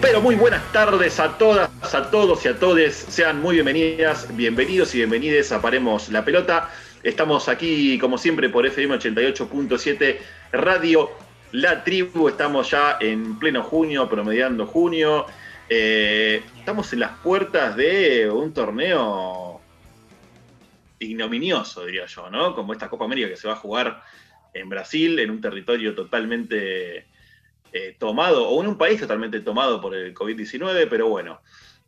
Pero muy buenas tardes a todas, a todos y a todes. Sean muy bienvenidas, bienvenidos y bienvenides a Paremos la Pelota. Estamos aquí, como siempre, por FM 88.7 Radio La Tribu. Estamos ya en pleno junio, promediando junio. Eh, estamos en las puertas de un torneo ignominioso, diría yo, ¿no? Como esta Copa América que se va a jugar en Brasil, en un territorio totalmente eh, tomado, o en un país totalmente tomado por el COVID-19, pero bueno,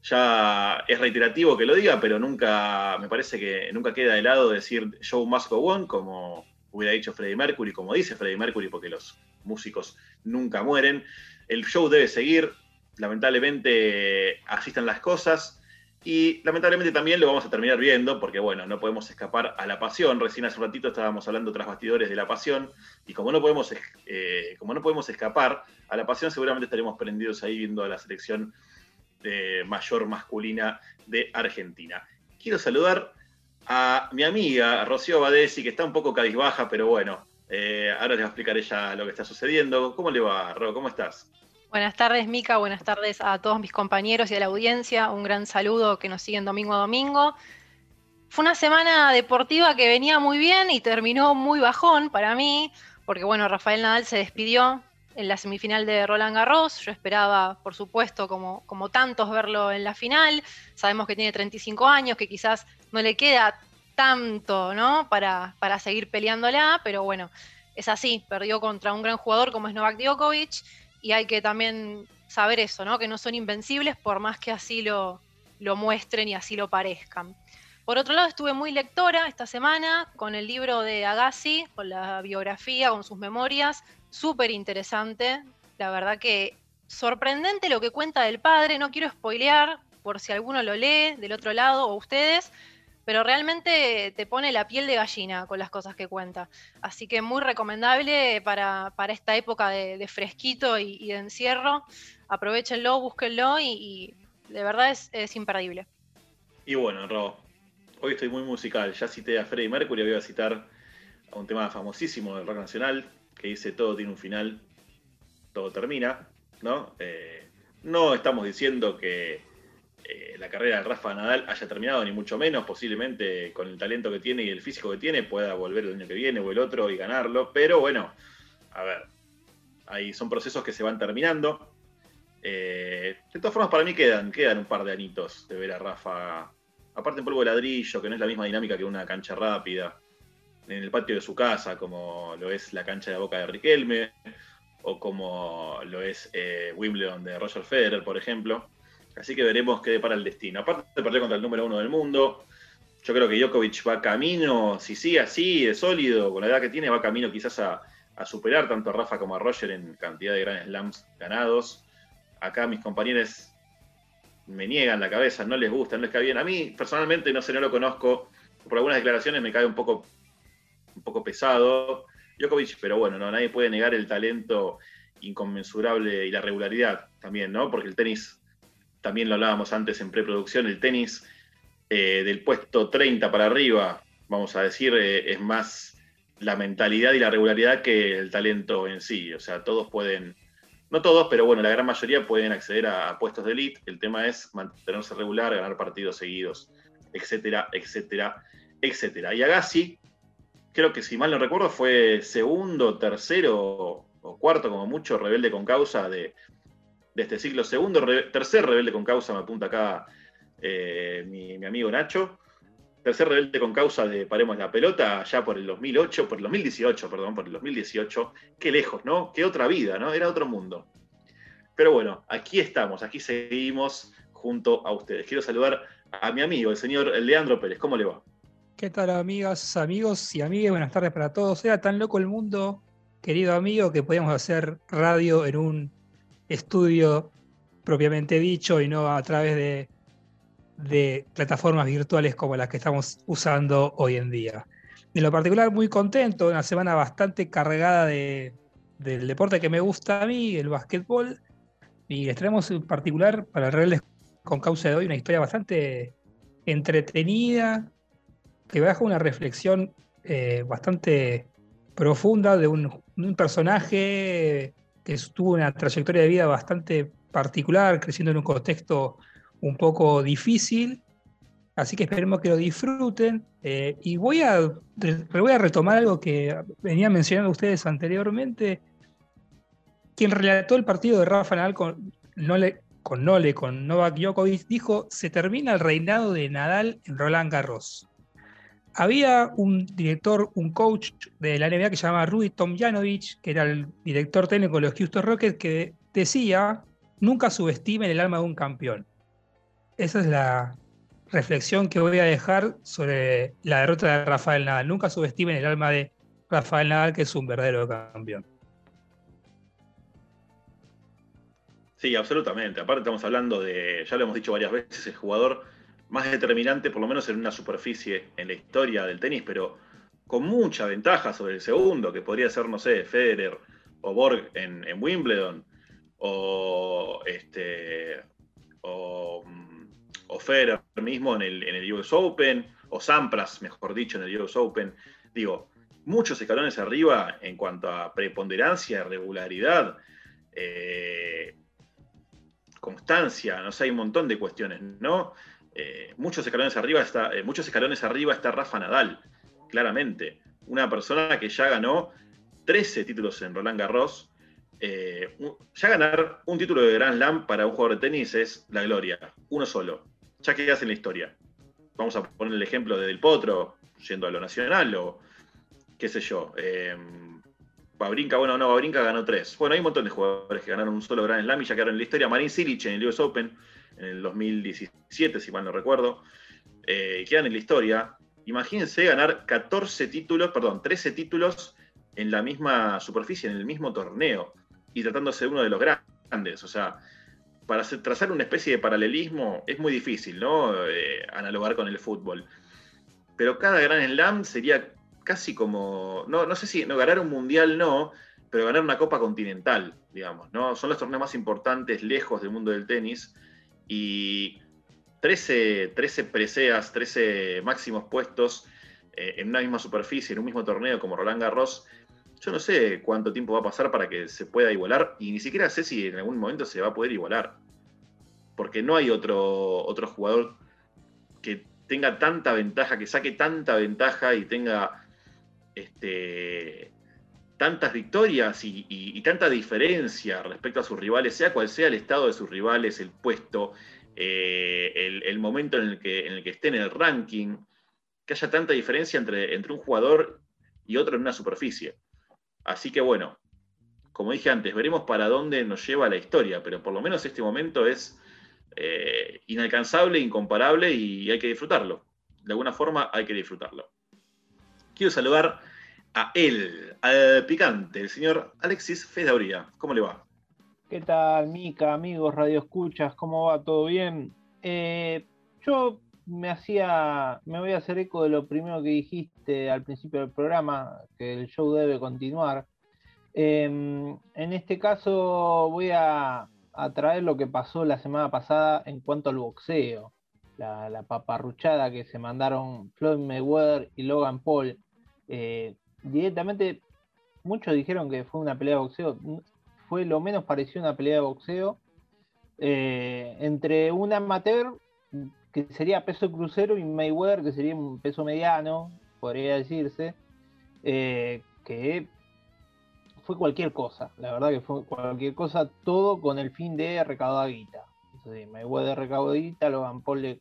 ya es reiterativo que lo diga, pero nunca, me parece que nunca queda de lado decir show must go on, como hubiera dicho Freddie Mercury, como dice Freddie Mercury, porque los músicos nunca mueren. El show debe seguir, lamentablemente así están las cosas. Y lamentablemente también lo vamos a terminar viendo, porque bueno, no podemos escapar a la pasión. Recién hace un ratito estábamos hablando tras bastidores de la pasión, y como no podemos, eh, como no podemos escapar a la pasión, seguramente estaremos prendidos ahí viendo a la selección de mayor masculina de Argentina. Quiero saludar a mi amiga Rocío Badesi, que está un poco cabizbaja, pero bueno, eh, ahora les va a explicar ella lo que está sucediendo. ¿Cómo le va, Ro? ¿Cómo estás? Buenas tardes, Mica. Buenas tardes a todos mis compañeros y a la audiencia. Un gran saludo que nos siguen domingo a domingo. Fue una semana deportiva que venía muy bien y terminó muy bajón para mí, porque bueno, Rafael Nadal se despidió en la semifinal de Roland Garros. Yo esperaba, por supuesto, como, como tantos, verlo en la final. Sabemos que tiene 35 años, que quizás no le queda tanto, ¿no? Para, para seguir peleándola, pero bueno, es así. Perdió contra un gran jugador como es Novak Djokovic y hay que también saber eso, ¿no? Que no son invencibles por más que así lo, lo muestren y así lo parezcan. Por otro lado, estuve muy lectora esta semana con el libro de Agassi, con la biografía, con sus memorias, súper interesante. La verdad que sorprendente lo que cuenta del padre, no quiero spoilear por si alguno lo lee del otro lado o ustedes, pero realmente te pone la piel de gallina con las cosas que cuenta. Así que muy recomendable para, esta época de, fresquito y, de encierro. Aprovechenlo, búsquenlo y, de verdad es, imperdible. Y bueno, Ro, hoy estoy muy musical. Ya cité a Freddie Mercury, voy a citar a un tema famosísimo del rock nacional que dice todo tiene un final, todo termina, ¿no? Eh, no estamos diciendo que eh, la carrera de Rafa Nadal haya terminado, ni mucho menos, posiblemente con el talento que tiene y el físico que tiene pueda volver el año que viene o el otro y ganarlo, pero bueno, a ver, ahí son procesos que se van terminando. Eh, de todas formas, para mí quedan, quedan un par de anitos de ver a Rafa, aparte en polvo de ladrillo, que no es la misma dinámica que una cancha rápida, en el patio de su casa, como lo es la cancha de boca de Riquelme, o como lo es eh, Wimbledon de Roger Federer, por ejemplo. Así que veremos qué depara el destino. Aparte de perder contra el número uno del mundo, yo creo que Djokovic va camino, si sigue así, de sólido, con la edad que tiene, va camino quizás a, superar tanto a Rafa como a Roger en cantidad de Grand Slams ganados. Acá mis compañeros me niegan la cabeza, no les gusta, no les cae bien. A mí, personalmente, no sé, no lo conozco. Por algunas declaraciones me cae un poco, un poco pesado Djokovic, pero bueno, no, nadie puede negar el talento inconmensurable y la regularidad también, ¿no? Porque el tenis también lo hablábamos antes en preproducción, el tenis eh, del puesto 30 para arriba, vamos a decir, eh, es más la mentalidad y la regularidad que el talento en sí. O sea, todos pueden, no todos, pero bueno, la gran mayoría pueden acceder a, puestos de elite. El tema es mantenerse regular, ganar partidos seguidos, etcétera, etcétera, etcétera. Y Agassi, creo que si mal no recuerdo, fue segundo, tercero o cuarto, como mucho, rebelde con causa de, de este ciclo. Segundo, tercer rebelde con causa, me apunta acá eh, mi, amigo Nacho. Tercer rebelde con causa de Paremos la Pelota, ya por el 2008, por el 2018, perdón, por el 2018. Qué lejos, ¿no? Qué otra vida, ¿no? Era otro mundo. Pero bueno, aquí estamos, aquí seguimos junto a ustedes. Quiero saludar a mi amigo, el señor Leandro Pérez. ¿Cómo le va? ¿Qué tal, amigas, amigos y amigas? Buenas tardes para todos. Era tan loco el mundo, querido amigo, que podíamos hacer radio en un estudio propiamente dicho y no a través de, plataformas virtuales como las que estamos usando hoy en día. En lo particular, muy contento, una semana bastante cargada de, del deporte que me gusta a mí, el básquetbol, y les traemos en particular para Rebeldes con Causa de hoy una historia bastante entretenida, que baja una reflexión eh, bastante profunda de un personaje que tuvo una trayectoria de vida bastante particular, creciendo en un contexto un poco difícil. Así que esperemos que lo disfruten. Eh, y voy a, voy a retomar algo que venía mencionando ustedes anteriormente. Quien relató el partido de Rafa Nadal con Nole, con, Nole, con Novak Djokovic, dijo, se termina el reinado de Nadal en Roland Garros. Había un director, un coach de la NBA que se llamaba Rudy Tomjanovic, que era el director técnico de los Houston Rockets, que decía, nunca subestimen el alma de un campeón. Esa es la reflexión que voy a dejar sobre la derrota de Rafael Nadal. Nunca subestimen el alma de Rafael Nadal, que es un verdadero campeón. Sí, absolutamente. Aparte estamos hablando de, ya lo hemos dicho varias veces, el jugador más determinante, por lo menos en una superficie en la historia del tenis, pero con mucha ventaja sobre el segundo, que podría ser, no sé, Federer o Borg en, Wimbledon, o, este, o, Federer mismo en el, en el US Open, o Sampras, mejor dicho, en el US Open. Digo, muchos escalones arriba en cuanto a preponderancia, regularidad, eh, constancia, no sé, hay un montón de cuestiones, ¿no? Eh, muchos escalones arriba está, eh, muchos escalones arriba está Rafa Nadal, claramente. Una persona que ya ganó 13 títulos en Roland Garros. Eh, ya ganar un título de Grand Slam para un jugador de tenis es la gloria, uno solo. Ya quedas en la historia. Vamos a poner el ejemplo de Del Potro, yendo a lo nacional, o qué sé yo. Babrinka, bueno, no, Babrinka ganó tres. Bueno, hay un montón de jugadores que ganaron un solo Grand Slam y ya quedaron en la historia. Marin Cilic en el US Open en el 2017, si mal no recuerdo, eh, quedan en la historia. Imagínense ganar 14 títulos, perdón, 13 títulos en la misma superficie, en el mismo torneo, y tratándose de uno de los grandes. O sea, para trazar una especie de paralelismo es muy difícil, ¿no? Eh, analogar con el fútbol. Pero cada gran slam sería casi como, no, no sé si, no, ganar un mundial no, pero ganar una copa continental, digamos, ¿no? Son los torneos más importantes lejos del mundo del tenis y 13, 13 preseas, 13 máximos puestos eh, en una misma superficie, en un mismo torneo como Roland Garros, yo no sé cuánto tiempo va a pasar para que se pueda igualar y ni siquiera sé si en algún momento se va a poder igualar. Porque no hay otro, otro jugador que tenga tanta ventaja, que saque tanta ventaja y tenga este, tantas victorias y, tanta diferencia respecto a sus rivales, sea cual sea el estado de sus rivales, el puesto, eh, el, momento en el, que, el esté en el ranking, que haya tanta diferencia entre, entre un jugador y otro en una superficie. Así que bueno, como dije antes, veremos para dónde nos lleva la historia, pero por lo menos este momento es eh, inalcanzable, incomparable y hay que disfrutarlo. De alguna forma hay que disfrutarlo. Quiero saludar a él, al picante, el señor Alexis Fedauría. ¿Cómo le va? ¿Qué tal, Mica, amigos, Radio Escuchas? ¿Cómo va? ¿Todo bien? Eh, yo me hacía, me voy a hacer eco de lo primero que dijiste al principio del programa, que el show debe continuar. Em, en este caso voy a, traer lo que pasó la semana pasada en cuanto al boxeo. La, paparruchada que se mandaron Floyd Mayweather y Logan Paul. Eh, directamente, muchos dijeron que fue una pelea de boxeo, fue lo menos parecido a una pelea de boxeo, eh, entre un amateur, que sería peso crucero, y Mayweather, que sería un peso mediano, podría decirse, eh, que fue cualquier cosa, la verdad que fue cualquier cosa, todo con el fin de recaudar guita. Mayweather recaudó guita, Logan Paul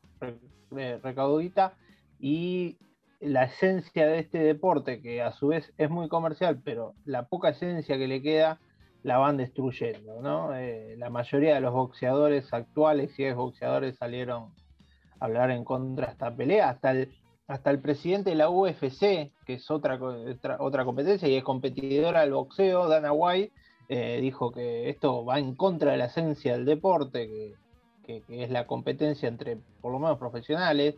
y la esencia de este deporte, que a su vez es muy comercial, pero la poca esencia que le queda la van destruyendo, ¿no? Eh, la mayoría de los boxeadores actuales, y es boxeadores, salieron a hablar en contra de esta pelea, hasta el, hasta el presidente de la UFC, que es otra, otra, competencia y es competidora del boxeo, Dana White, eh, dijo que esto va en contra de la esencia del deporte, que, que es la competencia entre por lo menos profesionales,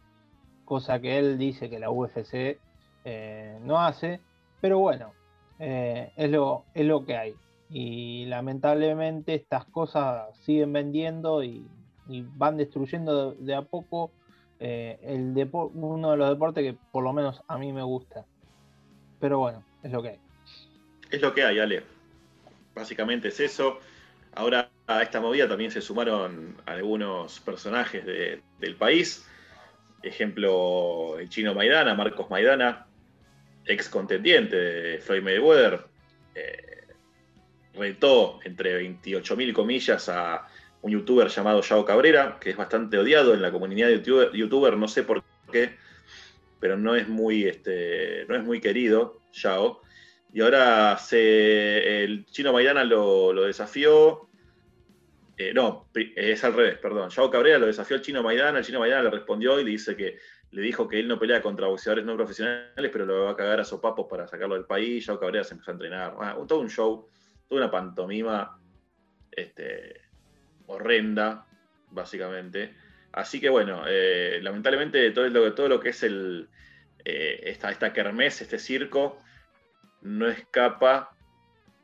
cosa que él dice que la UFC eh, no hace, pero bueno, eh, es, lo, es lo que hay. Y lamentablemente estas cosas siguen vendiendo y, van destruyendo de, a poco eh, el uno de los deportes que por lo menos a mí me gusta. Pero bueno, es lo que hay. Es lo que hay, Ale. Básicamente es eso. ahora a esta movida también se sumaron algunos personajes del país. Ejemplo, el chino Maidana, Marcos Maidana, ex contendiente de Floyd Mayweather, eh, retó entre 28.000 comillas a un youtuber llamado Yao Cabrera, que es bastante odiado en la comunidad de youtuber, no sé por qué, pero no es muy, este, no es muy querido, Yao. Y ahora se, el chino Maidana lo, desafió. Eh, no, es al revés, perdón. Yao Cabrera lo desafió al chino Maidana, el chino Maidana le respondió y le dice que le dijo que él no pelea contra boxeadores no profesionales, pero lo va a cagar a sopapos para sacarlo del país. Yao Cabrera se empezó a entrenar. todo un show, toda una pantomima este, horrenda, básicamente. Así que bueno, eh, lamentablemente todo lo, que es el, eh, esta, esta kermés, este circo, no escapa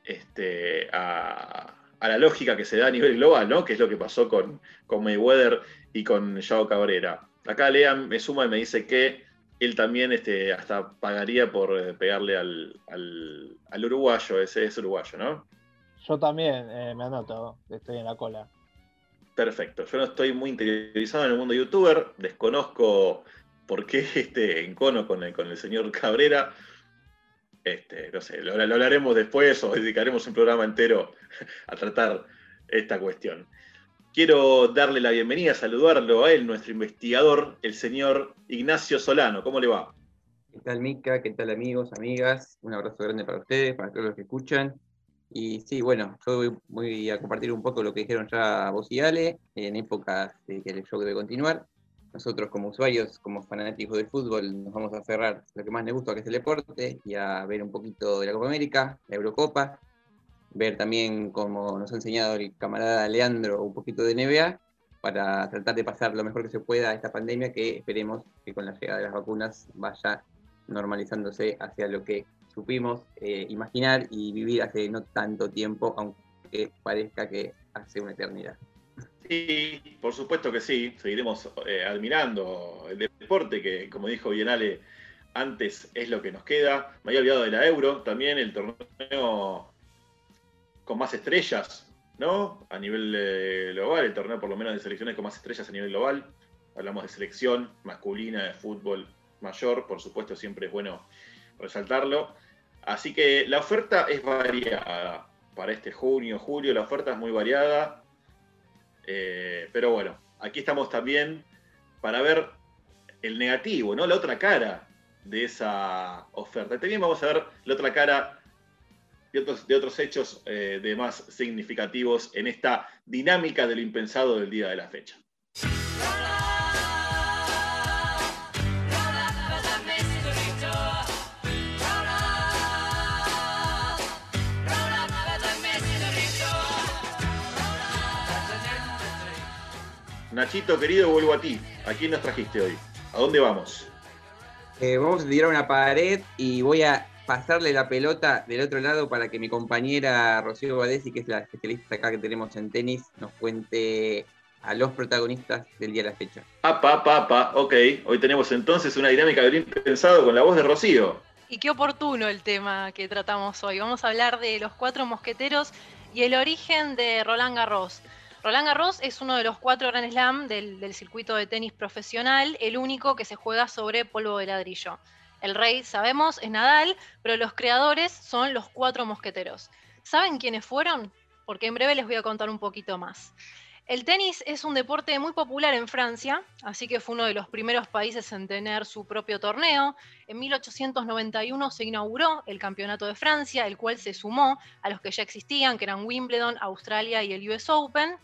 este, a, la lógica que se da a nivel global, ¿no? Que es lo que pasó con, con Mayweather y con Yao Cabrera. Acá Lean me suma y me dice que él también este, hasta pagaría por eh, pegarle al, al, uruguayo, ese es uruguayo, ¿no? Yo también me anoto, estoy en la cola. Perfecto. Yo no estoy muy interiorizado en el mundo youtuber, desconozco por qué este encono con el, con el señor Cabrera. Este, no sé, lo, hablaremos después o dedicaremos un programa entero a tratar esta cuestión. Quiero darle la bienvenida, saludarlo a él, nuestro investigador, el señor Ignacio Solano. ¿Cómo le va? ¿Qué tal, Mica? ¿Qué tal, amigos, amigas? Un abrazo grande para ustedes, para todos los que escuchan. Y sí, bueno, yo voy a compartir un poco lo que dijeron ya vos y Ale, en épocas que show debe continuar. Nosotros como usuarios, como fanáticos del fútbol, nos vamos a cerrar lo que más nos gusta, que es el deporte, y a ver un poquito de la Copa América, la Eurocopa, ver también, como nos ha enseñado el camarada Leandro, un poquito de NBA, para tratar de pasar lo mejor que se pueda a esta pandemia, que esperemos que con la llegada de las vacunas vaya normalizándose hacia lo que supimos eh, imaginar y vivir hace no tanto tiempo, aunque parezca que hace una eternidad. Sí, por supuesto que sí, seguiremos eh, admirando el deporte, que como dijo Bienale antes es lo que nos queda. Me había olvidado de la Euro, también el torneo con más estrellas, ¿no? A nivel eh, global, el torneo por lo menos de selecciones con más estrellas a nivel global. Hablamos de selección masculina, de fútbol mayor, por supuesto siempre es bueno resaltarlo. Así que la oferta es variada para este junio, julio, la oferta es muy variada. Eh, pero bueno, aquí estamos también para ver el negativo, ¿no? La otra cara de esa oferta. También vamos a ver la otra cara de otros, de otros hechos eh, de más significativos en esta dinámica de lo impensado del día de la fecha. Nachito, querido, vuelvo a ti. ¿A quién nos trajiste hoy? ¿A dónde vamos? Eh, vamos a tirar una pared y voy a pasarle la pelota del otro lado para que mi compañera Rocío Badesi, que es la especialista acá que tenemos en tenis, nos cuente a los protagonistas del día de la fecha. Apa, apa, apa, ok. Hoy tenemos entonces una dinámica de bien pensado con la voz de Rocío. Y qué oportuno el tema que tratamos hoy. Vamos a hablar de los cuatro mosqueteros y el origen de Roland Garros. Roland Garros es uno de los cuatro Grand Slam del, circuito de tenis profesional, el único que se juega sobre polvo de ladrillo. El rey, sabemos, es Nadal, pero los creadores son los cuatro mosqueteros. ¿Saben quiénes fueron? Porque en breve les voy a contar un poquito más. El tenis es un deporte muy popular en Francia, así que fue uno de los primeros países en tener su propio torneo. En 1891 se inauguró el Campeonato de Francia, el cual se sumó a los que ya existían, que eran Wimbledon, Australia y el US Open.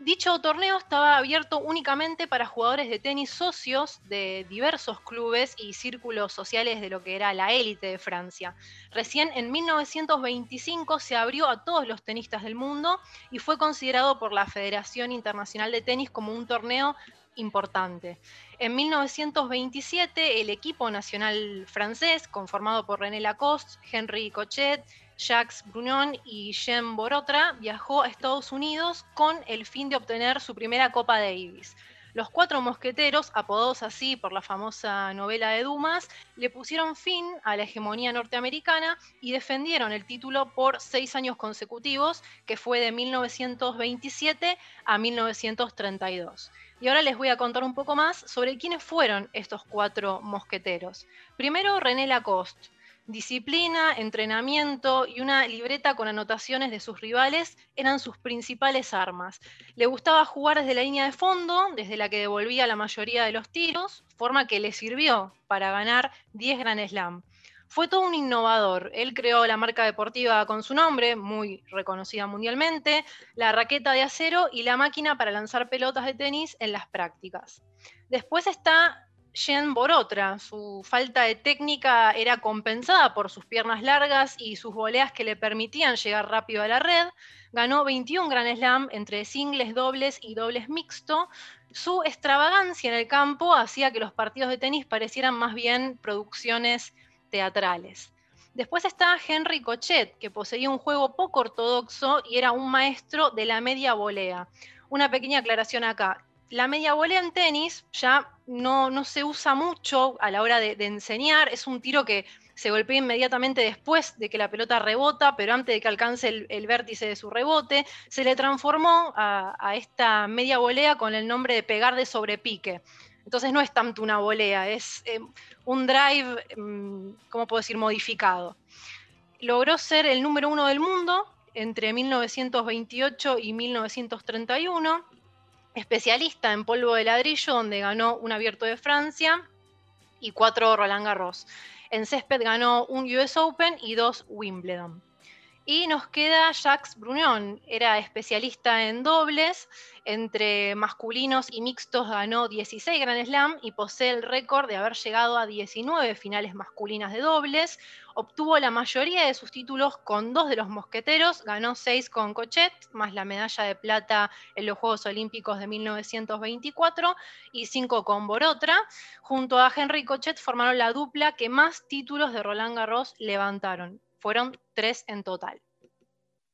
Dicho torneo estaba abierto únicamente para jugadores de tenis socios de diversos clubes y círculos sociales de lo que era la élite de Francia. Recién en 1925 se abrió a todos los tenistas del mundo y fue considerado por la Federación Internacional de Tenis como un torneo importante. En 1927 el equipo nacional francés, conformado por René Lacoste, Henri Cochet, Jacques Brunon y Jean Borotra viajó a Estados Unidos con el fin de obtener su primera Copa Davis. Los cuatro mosqueteros, apodados así por la famosa novela de Dumas, le pusieron fin a la hegemonía norteamericana y defendieron el título por seis años consecutivos, que fue de 1927 a 1932. Y ahora les voy a contar un poco más sobre quiénes fueron estos cuatro mosqueteros. Primero, René Lacoste Disciplina, entrenamiento y una libreta con anotaciones de sus rivales eran sus principales armas. Le gustaba jugar desde la línea de fondo, desde la que devolvía la mayoría de los tiros, forma que le sirvió para ganar 10 Grand Slam. Fue todo un innovador. Él creó la marca deportiva con su nombre, muy reconocida mundialmente, la raqueta de acero y la máquina para lanzar pelotas de tenis en las prácticas. Después está Jen Borotra. Su falta de técnica era compensada por sus piernas largas y sus voleas que le permitían llegar rápido a la red. Ganó 21 Grand Slam entre singles, dobles y dobles mixto. Su extravagancia en el campo hacía que los partidos de tenis parecieran más bien producciones teatrales. Después está Henry Cochet, que poseía un juego poco ortodoxo y era un maestro de la media volea. Una pequeña aclaración acá la media volea en tenis ya no, no, se usa mucho a la hora de, enseñar, es un tiro que se golpea inmediatamente después de que la pelota rebota, pero antes de que alcance el, vértice de su rebote, se le transformó a, esta media volea con el nombre de pegar de sobrepique. Entonces no es tanto una volea, es eh, un drive, mm, ¿cómo puedo decir?, modificado. Logró ser el número uno del mundo entre 1928 y 1931 especialista en polvo de ladrillo, donde ganó un abierto de Francia y cuatro Roland Garros. En césped ganó un US Open y dos Wimbledon. Y nos queda Jacques Brunion, era especialista en dobles, entre masculinos y mixtos ganó 16 Grand Slam y posee el récord de haber llegado a 19 finales masculinas de dobles. Obtuvo la mayoría de sus títulos con dos de los mosqueteros, ganó 6 con Cochet, más la medalla de plata en los Juegos Olímpicos de 1924 y 5 con Borotra. Junto a Henry Cochet formaron la dupla que más títulos de Roland Garros levantaron fueron tres en total.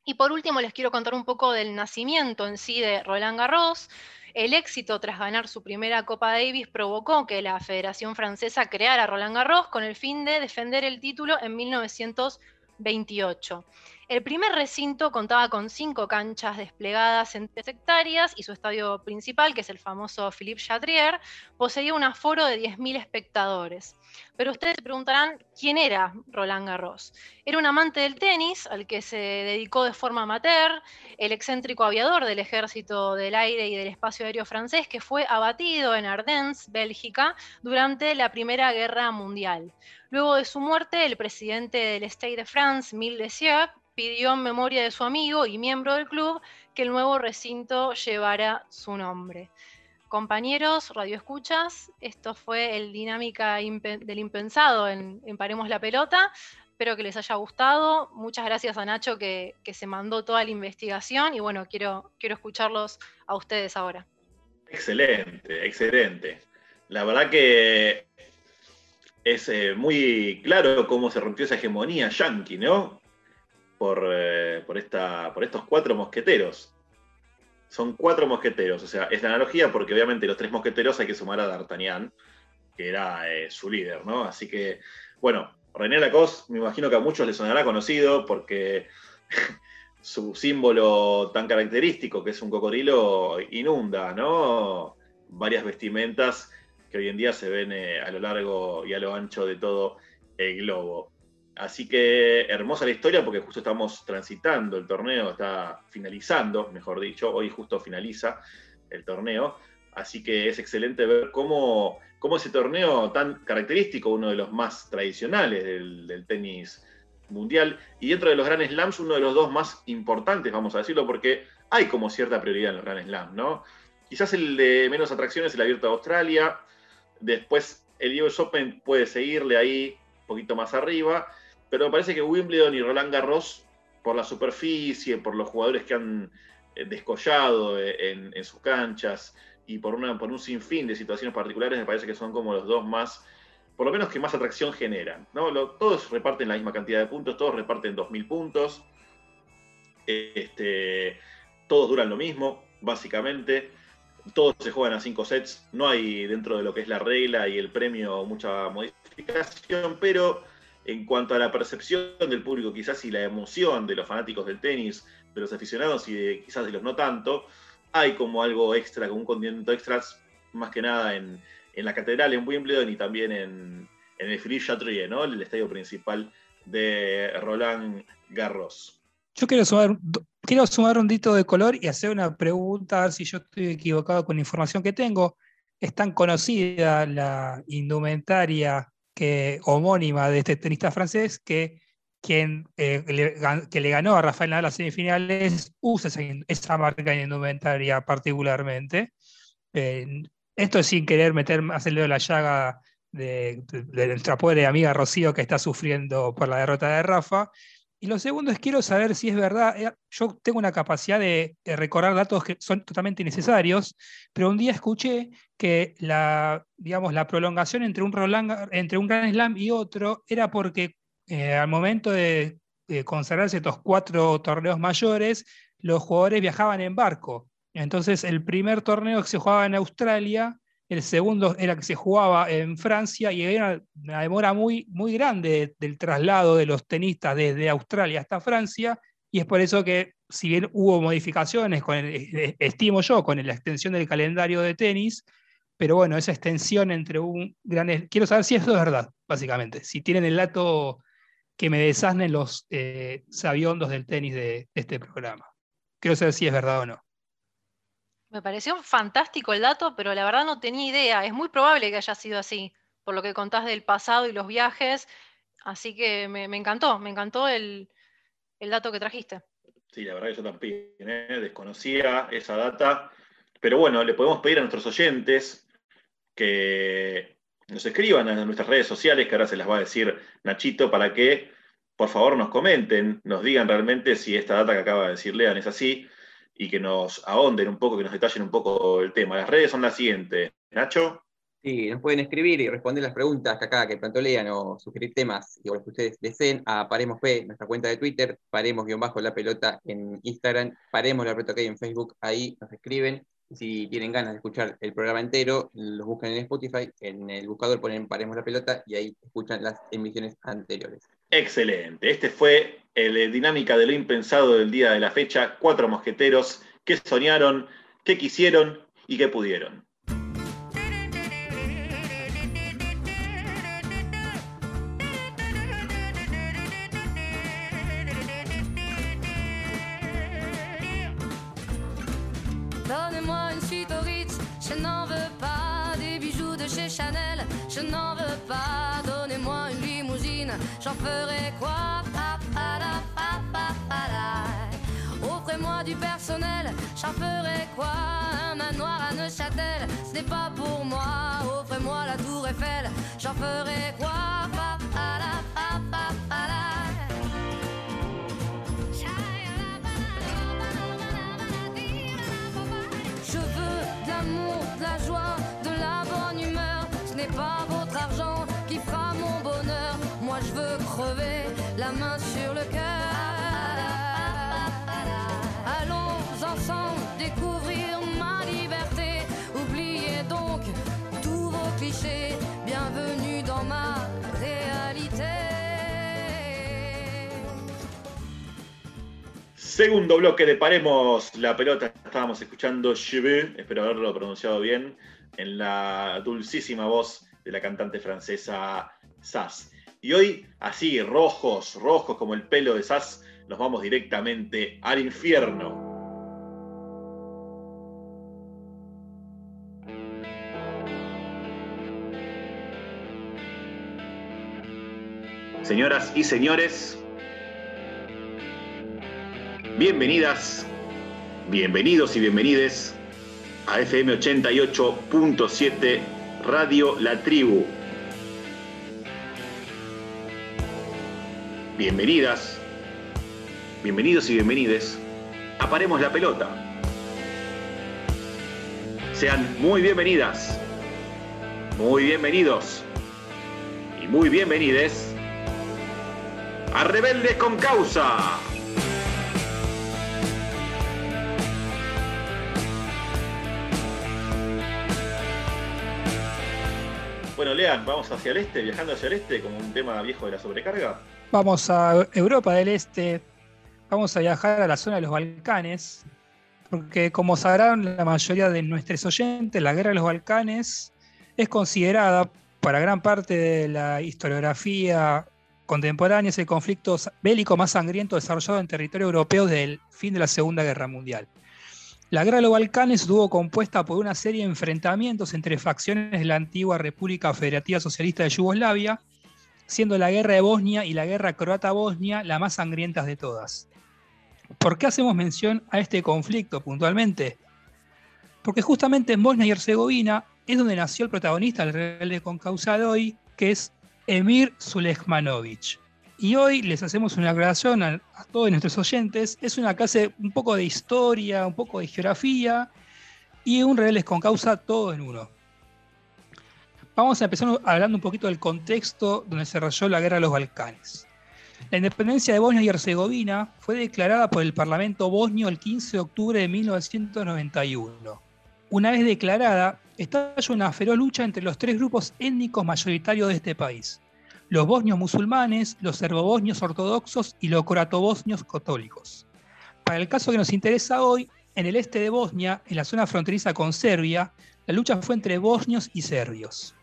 Y por último les quiero contar un poco del nacimiento en sí de Roland Garros. El éxito tras ganar su primera Copa Davis provocó que la Federación Francesa creara Roland Garros con el fin de defender el título en 1928. El primer recinto contaba con cinco canchas desplegadas en tres hectáreas y su estadio principal, que es el famoso Philippe Chatrier, poseía un aforo de 10.000 espectadores. Pero ustedes se preguntarán quién era Roland Garros. Era un amante del tenis al que se dedicó de forma amateur, el excéntrico aviador del Ejército del Aire y del Espacio Aéreo francés que fue abatido en Ardennes, Bélgica, durante la Primera Guerra Mundial. Luego de su muerte, el presidente del Stade de France, Mille Desieux, pidió en memoria de su amigo y miembro del club que el nuevo recinto llevara su nombre. Compañeros, radioescuchas, esto fue el dinámica del impensado en, Paremos la Pelota. Espero que les haya gustado. Muchas gracias a Nacho que, se mandó toda la investigación y bueno, quiero, quiero escucharlos a ustedes ahora. Excelente, excelente. La verdad que es eh, muy claro cómo se rompió esa hegemonía yankee, ¿no? Eh, por, esta, por estos cuatro mosqueteros. Son cuatro mosqueteros, o sea, es la analogía porque obviamente los tres mosqueteros hay que sumar a D'Artagnan, que era eh, su líder, ¿no? Así que, bueno, René Lacoste me imagino que a muchos les sonará conocido porque su símbolo tan característico, que es un cocodrilo, inunda, ¿no? Varias vestimentas que hoy en día se ven eh, a lo largo y a lo ancho de todo el globo. Así que hermosa la historia porque justo estamos transitando, el torneo está finalizando, mejor dicho, hoy justo finaliza el torneo. Así que es excelente ver cómo, ese torneo tan característico, uno de los más tradicionales del, tenis mundial, y dentro de los Grand Slams, uno de los dos más importantes, vamos a decirlo, porque hay como cierta prioridad en los Grand Slams, ¿no? Quizás el de menos atracciones, el abierto de Australia, después el US Open puede seguirle ahí un poquito más arriba, pero me parece que Wimbledon y Roland Garros, por la superficie, por los jugadores que han eh, descollado eh, en, sus canchas y por, una, por un sinfín de situaciones particulares, me parece que son como los dos más, por lo menos que más atracción generan. todos reparten la misma cantidad de puntos, todos reparten 2.000 puntos, este, todos duran lo mismo, básicamente. todos se juegan a cinco sets, no hay dentro de lo que es la regla y el premio mucha modificación, pero en cuanto a la percepción del público quizás y la emoción de los fanáticos del tenis, de los aficionados y quizás de los no tanto, hay como algo extra, como un condimento extra, más que nada en, la catedral en Wimbledon y también en, el Philippe Chatrier, ¿no? el estadio principal de Roland Garros. Yo quiero sumar, quiero sumar un dito de color y hacer una pregunta, a ver si yo estoy equivocado con la información que tengo. Es tan conocida la indumentaria que, homónima de este tenista francés que quien eh, le, que le ganó a Rafael Nadal las semifinales usa esa, marca en indumentaria particularmente. esto es sin querer meter más la llaga de, nuestra pobre amiga Rocío que está sufriendo por la derrota de Rafa. Y lo segundo es quiero saber si es verdad, eh, yo tengo una capacidad de, recordar datos que son totalmente innecesarios, pero un día escuché que la, digamos, la prolongación entre un, Roland, entre un Grand Slam y otro era porque eh, al momento de, consagrarse estos cuatro torneos mayores, los jugadores viajaban en barco. Entonces, el primer torneo que se jugaba en Australia, el segundo era que se jugaba en Francia y había una, demora muy, muy grande del traslado de los tenistas desde Australia hasta Francia, y es por eso que, si bien hubo modificaciones, eh, estimo yo, con la extensión del calendario de tenis, pero bueno, esa extensión entre un gran... Quiero saber si eso es verdad, básicamente. Si tienen el dato que me desasnen los eh, del tenis de, este programa. Quiero saber si es verdad o no. Me pareció fantástico el dato, pero la verdad no tenía idea. Es muy probable que haya sido así, por lo que contás del pasado y los viajes. Así que me, encantó, me encantó el, dato que trajiste. Sí, la verdad que yo también ¿eh? desconocía esa data. Pero bueno, le podemos pedir a nuestros oyentes que nos escriban en nuestras redes sociales, que ahora se las va a decir Nachito, para que por favor nos comenten, nos digan realmente si esta data que acaba de decir Lean es así y que nos ahonden un poco, que nos detallen un poco el tema. Las redes son las siguientes. Nacho. Sí, nos pueden escribir y responder las preguntas acá que pronto lean o sugerir temas que ustedes deseen a Paremos P, nuestra cuenta de Twitter, Paremos-la pelota en Instagram, Paremos la pelota que hay en Facebook, ahí nos escriben si tienen ganas de escuchar el programa entero, los buscan en Spotify, en el buscador ponen Paremos la pelota y ahí escuchan las emisiones anteriores. Excelente. Este fue el eh, dinámica de lo impensado del día de la fecha. Cuatro mosqueteros que soñaron, que quisieron y que pudieron. je n'en veux pas. J'en ferai quoi? Offrez-moi du personnel, j'en ferai quoi? Un manoir à Neuchâtel, ce n'est pas pour moi. Offrez-moi la tour Eiffel, j'en ferai quoi? De la joie, de la bonne humeur. Ce n'est pas votre je veux crever la main sur le cœur. Allons ensemble découvrir ma liberté. Oubliez donc tous vos clichés. Bienvenue dans ma réalité. Segundo bloque de Paremos la pelota. Estábamos escuchando Cheveux, espero haberlo pronunciado bien, en la dulcísima voz de la cantante francesa Sass. Y hoy, así, rojos, rojos como el pelo de Sass, nos vamos directamente al infierno. Señoras y señores, Bienvenidas, bienvenidos y bienvenides a FM 88.7 Radio La Tribu. Bienvenidas, bienvenidos y bienvenides a Paremos la Pelota. Sean muy bienvenidas, muy bienvenidos y muy bienvenides a Rebeldes con Causa. Bueno, Lean, vamos hacia el este, viajando hacia el este, como un tema viejo de la sobrecarga. Vamos a Europa del Este, vamos a viajar a la zona de los Balcanes, porque como sabrán la mayoría de nuestros oyentes, la guerra de los Balcanes es considerada para gran parte de la historiografía contemporánea es el conflicto bélico más sangriento desarrollado en territorio europeo desde el fin de la Segunda Guerra Mundial. La guerra de los Balcanes estuvo compuesta por una serie de enfrentamientos entre facciones de la antigua República Federativa Socialista de Yugoslavia, siendo la guerra de Bosnia y la guerra croata-bosnia las más sangrientas de todas. ¿Por qué hacemos mención a este conflicto puntualmente? Porque justamente en Bosnia y Herzegovina es donde nació el protagonista del rebelde de hoy, que es Emir Sulejmanovic. Y hoy les hacemos una aclaración a, todos nuestros oyentes. Es una clase un poco de historia, un poco de geografía y un rebeldes con causa todo en uno. Vamos a empezar hablando un poquito del contexto donde se desarrolló la guerra de los Balcanes. La independencia de Bosnia y Herzegovina fue declarada por el Parlamento bosnio el 15 de octubre de 1991. Una vez declarada, estalló una feroz lucha entre los tres grupos étnicos mayoritarios de este país, los bosnios musulmanes, los serbobosnios ortodoxos y los croatobosnios católicos. Para el caso que nos interesa hoy, en el este de Bosnia, en la zona fronteriza con Serbia, la lucha fue entre bosnios y serbios.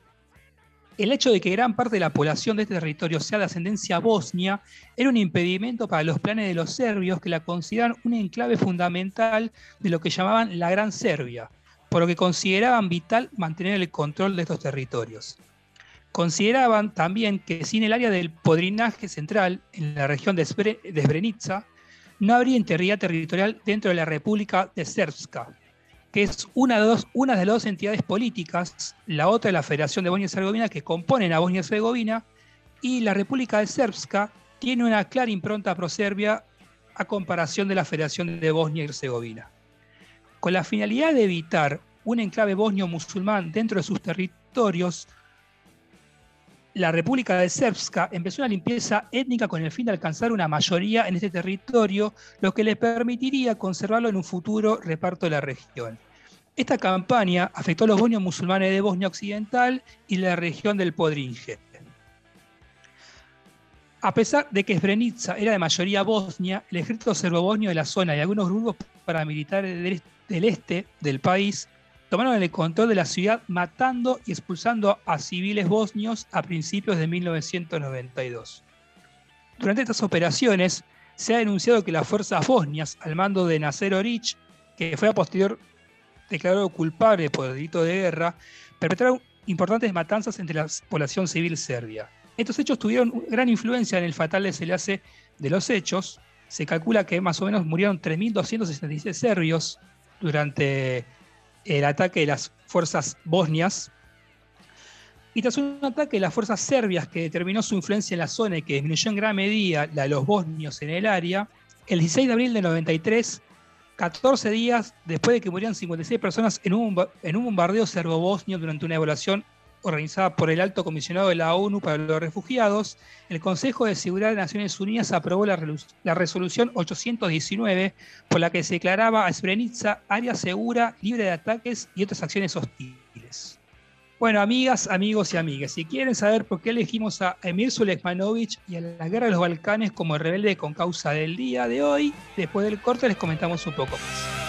El hecho de que gran parte de la población de este territorio sea de ascendencia bosnia era un impedimento para los planes de los serbios que la consideran un enclave fundamental de lo que llamaban la Gran Serbia, por lo que consideraban vital mantener el control de estos territorios. Consideraban también que sin el área del podrinaje central en la región de Srebrenica no habría integridad territorial dentro de la República de Srpska, que es una de, dos, una de las dos entidades políticas, la otra es la Federación de Bosnia y Herzegovina, que componen a Bosnia y Herzegovina, y la República de Srpska tiene una clara impronta pro-serbia a comparación de la Federación de Bosnia y Herzegovina. Con la finalidad de evitar un enclave bosnio-musulmán dentro de sus territorios, la República de Srpska empezó una limpieza étnica con el fin de alcanzar una mayoría en este territorio, lo que le permitiría conservarlo en un futuro reparto de la región. Esta campaña afectó a los bosnios musulmanes de Bosnia Occidental y la región del Podrinje. A pesar de que Srebrenica era de mayoría bosnia, el ejército serbobosnio de la zona y algunos grupos paramilitares del este del país tomaron el control de la ciudad matando y expulsando a civiles bosnios a principios de 1992. Durante estas operaciones se ha denunciado que las fuerzas bosnias, al mando de Nasser Oric, que fue a posterior declarado culpable por delito de guerra, perpetraron importantes matanzas entre la población civil serbia. Estos hechos tuvieron gran influencia en el fatal desenlace de los hechos. Se calcula que más o menos murieron 3.266 serbios durante el ataque de las fuerzas bosnias. Y tras un ataque de las fuerzas serbias que determinó su influencia en la zona y que disminuyó en gran medida la de los bosnios en el área, el 16 de abril de 93, 14 días después de que murieran 56 personas en un, en un bombardeo serbo-bosnio durante una evaluación organizada por el Alto Comisionado de la ONU para los Refugiados, el Consejo de Seguridad de Naciones Unidas aprobó la, resolución 819 por la que se declaraba a Srebrenica área segura, libre de ataques y otras acciones hostiles. Bueno, amigas, amigos y amigas, si quieren saber por qué elegimos a Emir Sulejmanovic y a la Guerra de los Balcanes como el rebelde con causa del día de hoy, después del corte les comentamos un poco más.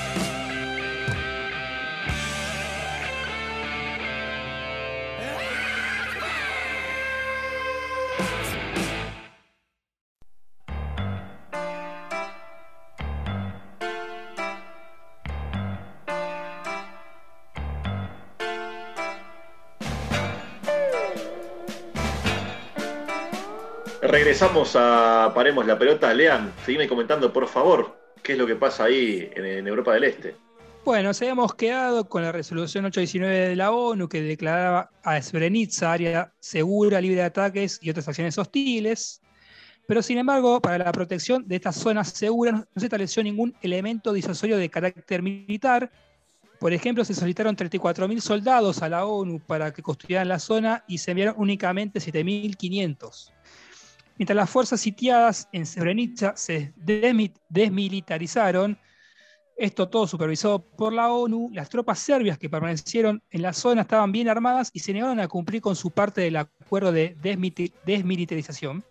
Regresamos a Paremos la Pelota. Lean, seguime comentando, por favor, qué es lo que pasa ahí en, Europa del Este. Bueno, nos habíamos quedado con la resolución 819 de la ONU que declaraba a Srebrenica área segura, libre de ataques y otras acciones hostiles. Pero sin embargo, para la protección de estas zonas seguras no se estableció ningún elemento disuasorio de carácter militar. Por ejemplo, se solicitaron 34.000 soldados a la ONU para que construyeran la zona y se enviaron únicamente 7.500. Mientras las fuerzas sitiadas en Srebrenica se desmilitarizaron, Esto todo supervisado por la ONU. Las tropas serbias que permanecieron en la zona estaban bien armadas y se negaron a cumplir con su parte del acuerdo de desmilitarización.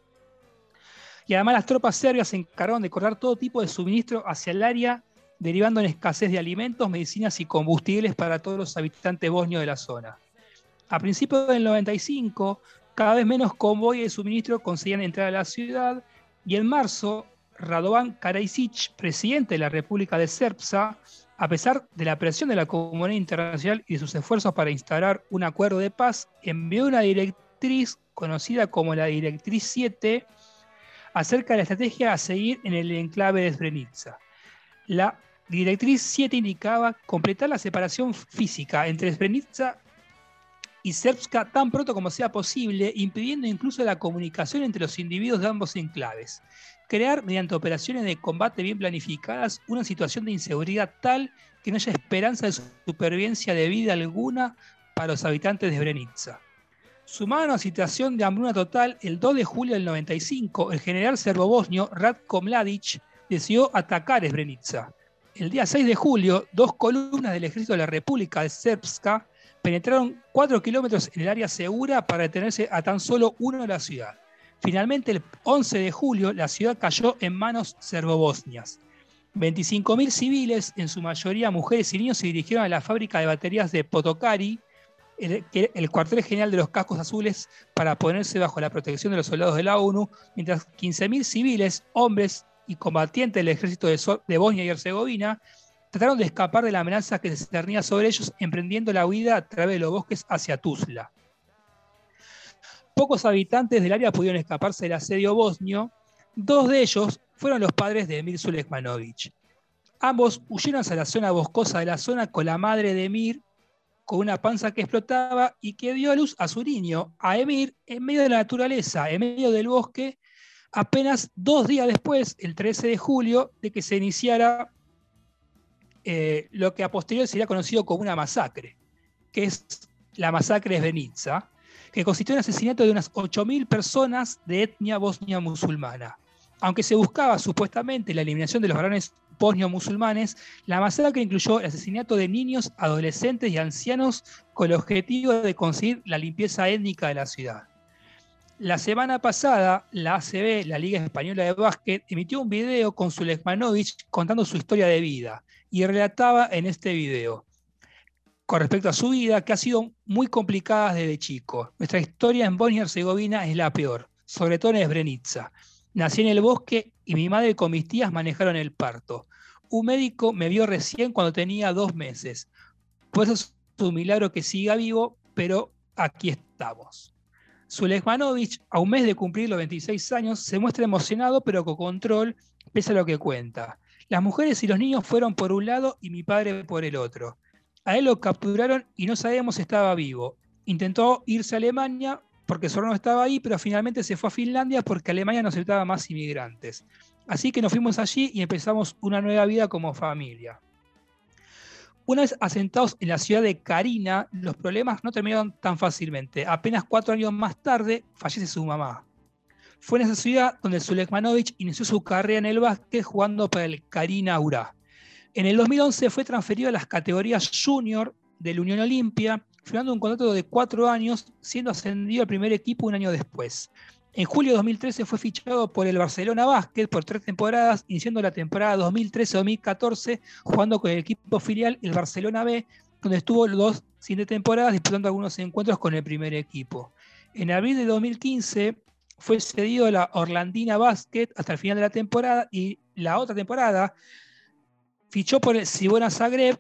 Y además las tropas serbias se encargaron de cortar todo tipo de suministro hacia el área, derivando en escasez de alimentos, medicinas y combustibles para todos los habitantes bosnios de la zona. A principios del 95, cada vez menos convoyes de suministro conseguían entrar a la ciudad y en marzo Radovan Karadzic, presidente de la República de Serbia, a pesar de la presión de la comunidad internacional y de sus esfuerzos para instaurar un acuerdo de paz, envió una directriz conocida como la Directriz 7 acerca de la estrategia a seguir en el enclave de Srebrenica. La Directriz 7 indicaba completar la separación física entre Srebrenica y Serbska tan pronto como sea posible, impidiendo incluso la comunicación entre los individuos de ambos enclaves. Crear, mediante operaciones de combate bien planificadas, una situación de inseguridad tal que no haya esperanza de supervivencia de vida alguna para los habitantes de Srebrenica. Sumado a una situación de hambruna total, el 2 de julio del 95, el general serbo-bosnio Ratko Mladic decidió atacar Srebrenica. El día 6 de julio, dos columnas del ejército de la República de Serbska penetraron 4 kilómetros en el área segura para detenerse a tan solo uno de la ciudad. Finalmente, el 11 de julio, la ciudad cayó en manos serbobosnias. 25.000 civiles, en su mayoría mujeres y niños, se dirigieron a la fábrica de baterías de Potokari el, cuartel general de los cascos azules para ponerse bajo la protección de los soldados de la ONU, mientras 15.000 civiles, hombres y combatientes del ejército de, Bosnia y Herzegovina trataron de escapar de la amenaza que se cernía sobre ellos, emprendiendo la huida a través de los bosques hacia Tuzla. Pocos habitantes del área pudieron escaparse del asedio bosnio. Dos de ellos fueron los padres de Emir Sulejmanovic. Ambos huyeron hacia la zona boscosa de la zona con la madre de Emir, con una panza que explotaba y que dio a luz a su niño, a Emir, en medio de la naturaleza, en medio del bosque, apenas dos días después, el 13 de julio, de que se iniciara eh, lo que a posteriori sería conocido como una masacre, que es la masacre de Benitza, que consistió en el asesinato de unas 8.000 personas de etnia bosnia musulmana. Aunque se buscaba supuestamente la eliminación de los varones bosnio-musulmanes, la masacre incluyó el asesinato de niños, adolescentes y ancianos con el objetivo de conseguir la limpieza étnica de la ciudad. La semana pasada, la ACB, la Liga Española de Básquet, emitió un video con Sulejmanovic contando su historia de vida y relataba en este video con respecto a su vida que ha sido muy complicada desde chico. Nuestra historia en Bosnia y Herzegovina es la peor, sobre todo en Srebrenica. Nací en el bosque y mi madre con mis tías manejaron el parto. Un médico me vio recién cuando tenía dos meses. Pues es un milagro que siga vivo, pero aquí estamos. Sulejmanovic, a un mes de cumplir los 26 años, se muestra emocionado pero con control, pese a lo que cuenta. Las mujeres y los niños fueron por un lado y mi padre por el otro. A él lo capturaron y no sabemos si estaba vivo. Intentó irse a Alemania, porque su no estaba ahí, pero finalmente se fue a Finlandia porque Alemania no aceptaba más inmigrantes. Así que nos fuimos allí y empezamos una nueva vida como familia. Una vez asentados en la ciudad de Karina, los problemas no terminaron tan fácilmente. Apenas cuatro años más tarde fallece su mamá. Fue en esa ciudad donde Sulejmanovic inició su carrera en el básquet jugando para el Karina Ura. En el 2011 fue transferido a las categorías junior de la Unión Olimpia firmando un contrato de cuatro años, siendo ascendido al primer equipo un año después. En julio de 2013 fue fichado por el Barcelona Basket por tres temporadas, iniciando la temporada 2013-2014 jugando con el equipo filial, el Barcelona B, donde estuvo dos siguientes temporadas disputando algunos encuentros con el primer equipo. En abril de 2015 fue cedido a la Orlandina Basket hasta el final de la temporada y la otra temporada fichó por el Sibona Zagreb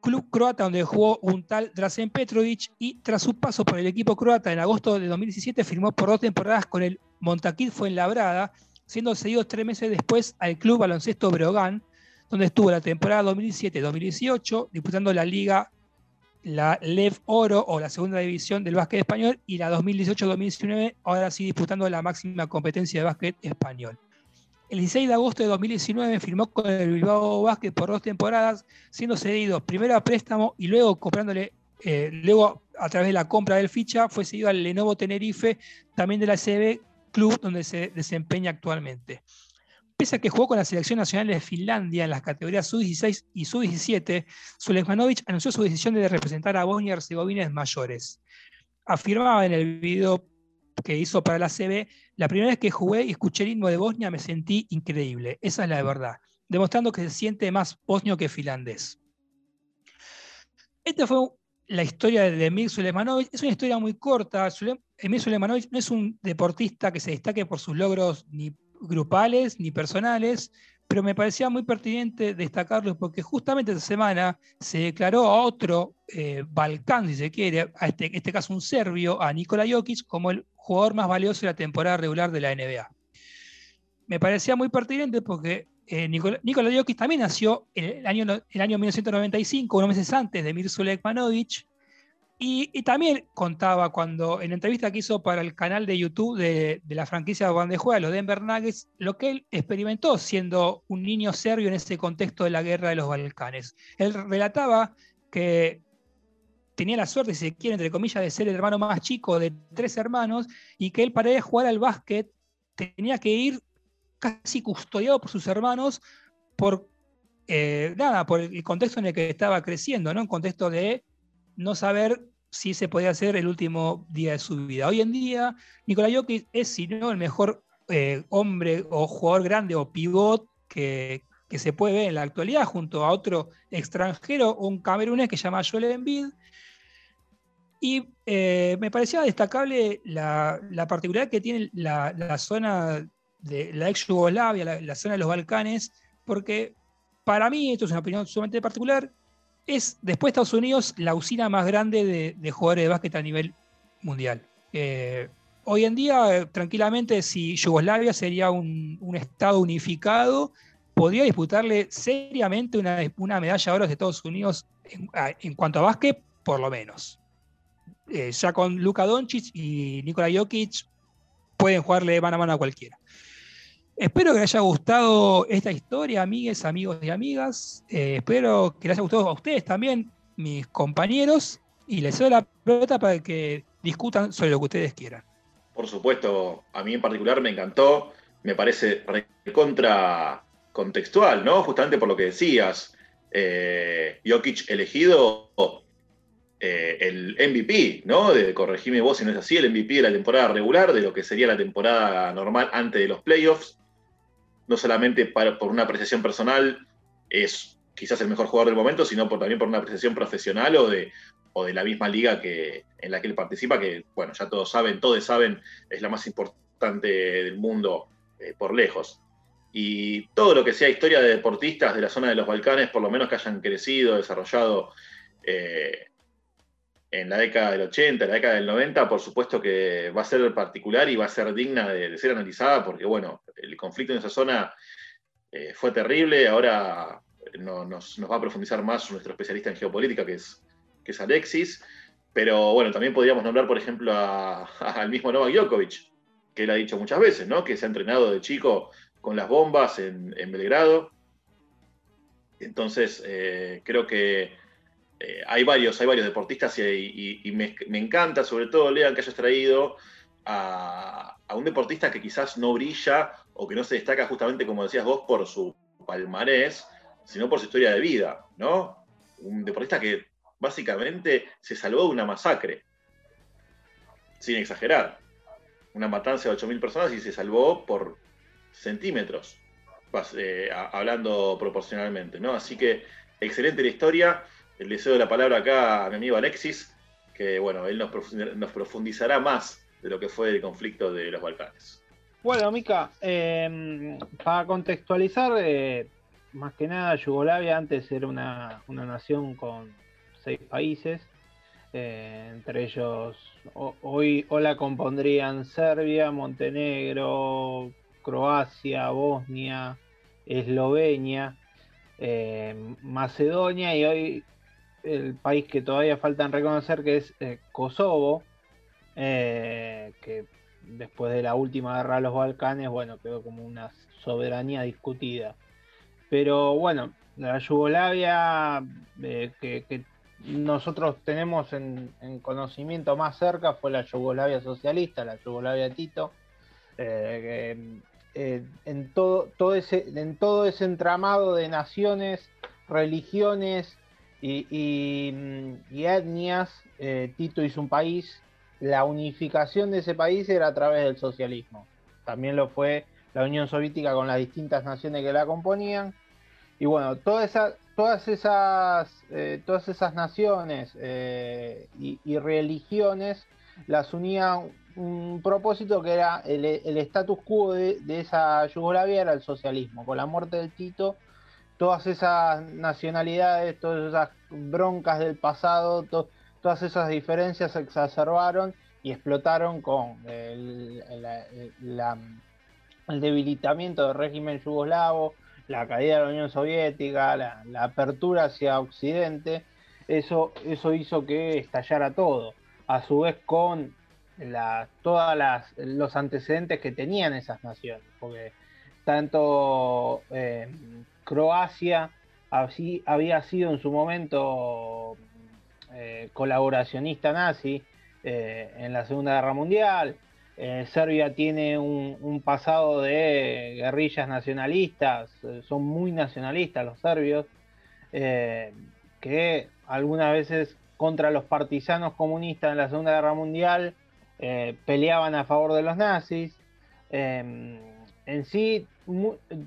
club croata donde jugó un tal Drazen Petrovic y tras su paso por el equipo croata en agosto de 2017 firmó por dos temporadas con el Montaquit Fuenlabrada, siendo cedido tres meses después al club baloncesto Brogan, donde estuvo la temporada 2017-2018 disputando la liga la Lev Oro o la segunda división del básquet español y la 2018-2019 ahora sí disputando la máxima competencia de básquet español. El 16 de agosto de 2019 firmó con el Bilbao Basket por dos temporadas, siendo cedido primero a préstamo y luego comprándole, eh, luego a través de la compra del ficha, fue cedido al Lenovo Tenerife, también de la CB Club, donde se desempeña actualmente. Pese a que jugó con la selección nacional de Finlandia en las categorías sub-16 y sub-17, Sulejmanovic anunció su decisión de representar a Bosnia y Herzegovina en mayores. Afirmaba en el video que hizo para la CB, la primera vez que jugué y escuché el himno de Bosnia me sentí increíble, esa es la verdad, demostrando que se siente más bosnio que finlandés. Esta fue la historia de Emir Sulemanovic. Es una historia muy corta. Emir Sulemanovic no es un deportista que se destaque por sus logros ni grupales ni personales, pero me parecía muy pertinente destacarlo porque justamente esta semana se declaró a otro eh, Balcán, si se quiere, a este, este caso un serbio, a Nikola Jokic, como el jugador más valioso de la temporada regular de la NBA. Me parecía muy pertinente porque eh, Nikola, Jokic también nació el año, el año 1995, unos meses antes de Mirko Lekmanovic, y, también contaba cuando en la entrevista que hizo para el canal de YouTube de, la franquicia donde juega, los Denver Nuggets, lo que él experimentó siendo un niño serbio en ese contexto de la guerra de los Balcanes. Él relataba que tenía la suerte, si se quiere, entre comillas, de ser el hermano más chico de tres hermanos y que él para ir a jugar al básquet tenía que ir casi custodiado por sus hermanos por eh, nada, por el contexto en el que estaba creciendo, ¿no? Un contexto de no saber si se podía hacer el último día de su vida. Hoy en día, Nikola Jokic es, si no, el mejor eh, hombre o jugador grande o pivot que, se puede ver en la actualidad, junto a otro extranjero, un camerunés que se llama Joel Embiid. Y eh, me parecía destacable la, particularidad que tiene la, zona de la ex Yugoslavia, la, la, zona de los Balcanes, porque para mí, esto es una opinión sumamente particular, es, después de Estados Unidos, la usina más grande de, jugadores de básquet a nivel mundial. Eh, hoy en día, eh, tranquilamente, si Yugoslavia sería un, estado unificado, podría disputarle seriamente una, medalla de oro de Estados Unidos en, cuanto a básquet, por lo menos. Eh, ya con Luka Doncic y Nikola Jokic pueden jugarle mano a mano a cualquiera. Espero que les haya gustado esta historia, amigues, amigos y amigas. Eh, espero que les haya gustado a ustedes también, mis compañeros. Y les doy la pelota para que discutan sobre lo que ustedes quieran. Por supuesto, a mí en particular me encantó. Me parece contra contextual, ¿no? Justamente por lo que decías. Eh, Jokic elegido eh, el MVP, ¿no? De corregirme vos si no es así, el MVP de la temporada regular, de lo que sería la temporada normal antes de los playoffs no solamente por una apreciación personal, es quizás el mejor jugador del momento, sino por, también por una apreciación profesional o de, o de la misma liga que, en la que él participa, que, bueno, ya todos saben, todos saben, es la más importante del mundo eh, por lejos. Y todo lo que sea historia de deportistas de la zona de los Balcanes, por lo menos que hayan crecido, desarrollado eh, en la década del 80, en la década del 90, por supuesto que va a ser particular y va a ser digna de, ser analizada, porque bueno, el conflicto en esa zona eh, fue terrible, ahora nos, va a profundizar más nuestro especialista en geopolítica, que es, que es Alexis, pero bueno, también podríamos nombrar, por ejemplo, al mismo Novak Djokovic, que él ha dicho muchas veces, ¿no? que se ha entrenado de chico con las bombas en, Belgrado. Entonces, eh, creo que eh, hay, varios, hay varios deportistas y, me, encanta, sobre todo, Lean, que hayas traído a, un deportista que quizás no brilla o que no se destaca justamente, como decías vos, por su palmarés, sino por su historia de vida, ¿no? Un deportista que básicamente se salvó de una masacre, sin exagerar. Una matanza de 8.000 personas y se salvó por centímetros, eh, hablando proporcionalmente, ¿no? Así que excelente la historia le cedo la palabra acá a mi amigo Alexis, que bueno, él nos profundizará más de lo que fue el conflicto de los Balcanes. Bueno, Mica, em, para contextualizar, eh, más que nada, Yugoslavia antes era una, nación con seis países, eh, entre ellos hoy o la compondrían Serbia, Montenegro, Croacia, Bosnia, Eslovenia, eh, Macedonia y hoy el país que todavía faltan reconocer, que es eh, Kosovo, eh, que después de la última guerra de los Balcanes, bueno, quedó como una soberanía discutida. Pero bueno, la Yugoslavia eh, que, nosotros tenemos en, conocimiento más cerca fue la Yugoslavia socialista, la Yugoslavia Tito, en, todo, todo ese, en todo ese entramado de naciones, religiones y, y, etnias, eh, Tito hizo un país, la unificación de ese país era a través del socialismo. También lo fue la Unión Soviética con las distintas naciones que la componían. Y bueno, toda esa, todas, esas, eh, todas esas naciones eh, y, religiones las unía un propósito que era el, status quo de, esa Yugoslavia era el socialismo. Con la muerte del Tito, todas esas nacionalidades, todas esas broncas del pasado, todas esas diferencias se exacerbaron y explotaron con el, debilitamiento del régimen yugoslavo, la caída de la Unión Soviética, la, apertura hacia Occidente, eso, eso hizo que estallara todo. A su vez con todos los antecedentes que tenían esas naciones, porque tanto eh, Croacia así, había sido en su momento eh, colaboracionista nazi eh, en la Segunda Guerra Mundial, eh, Serbia tiene un, pasado de guerrillas nacionalistas, eh, son muy nacionalistas los serbios, eh, que algunas veces contra los partisanos comunistas en la Segunda Guerra Mundial peleaban a favor de los nazis. En sí,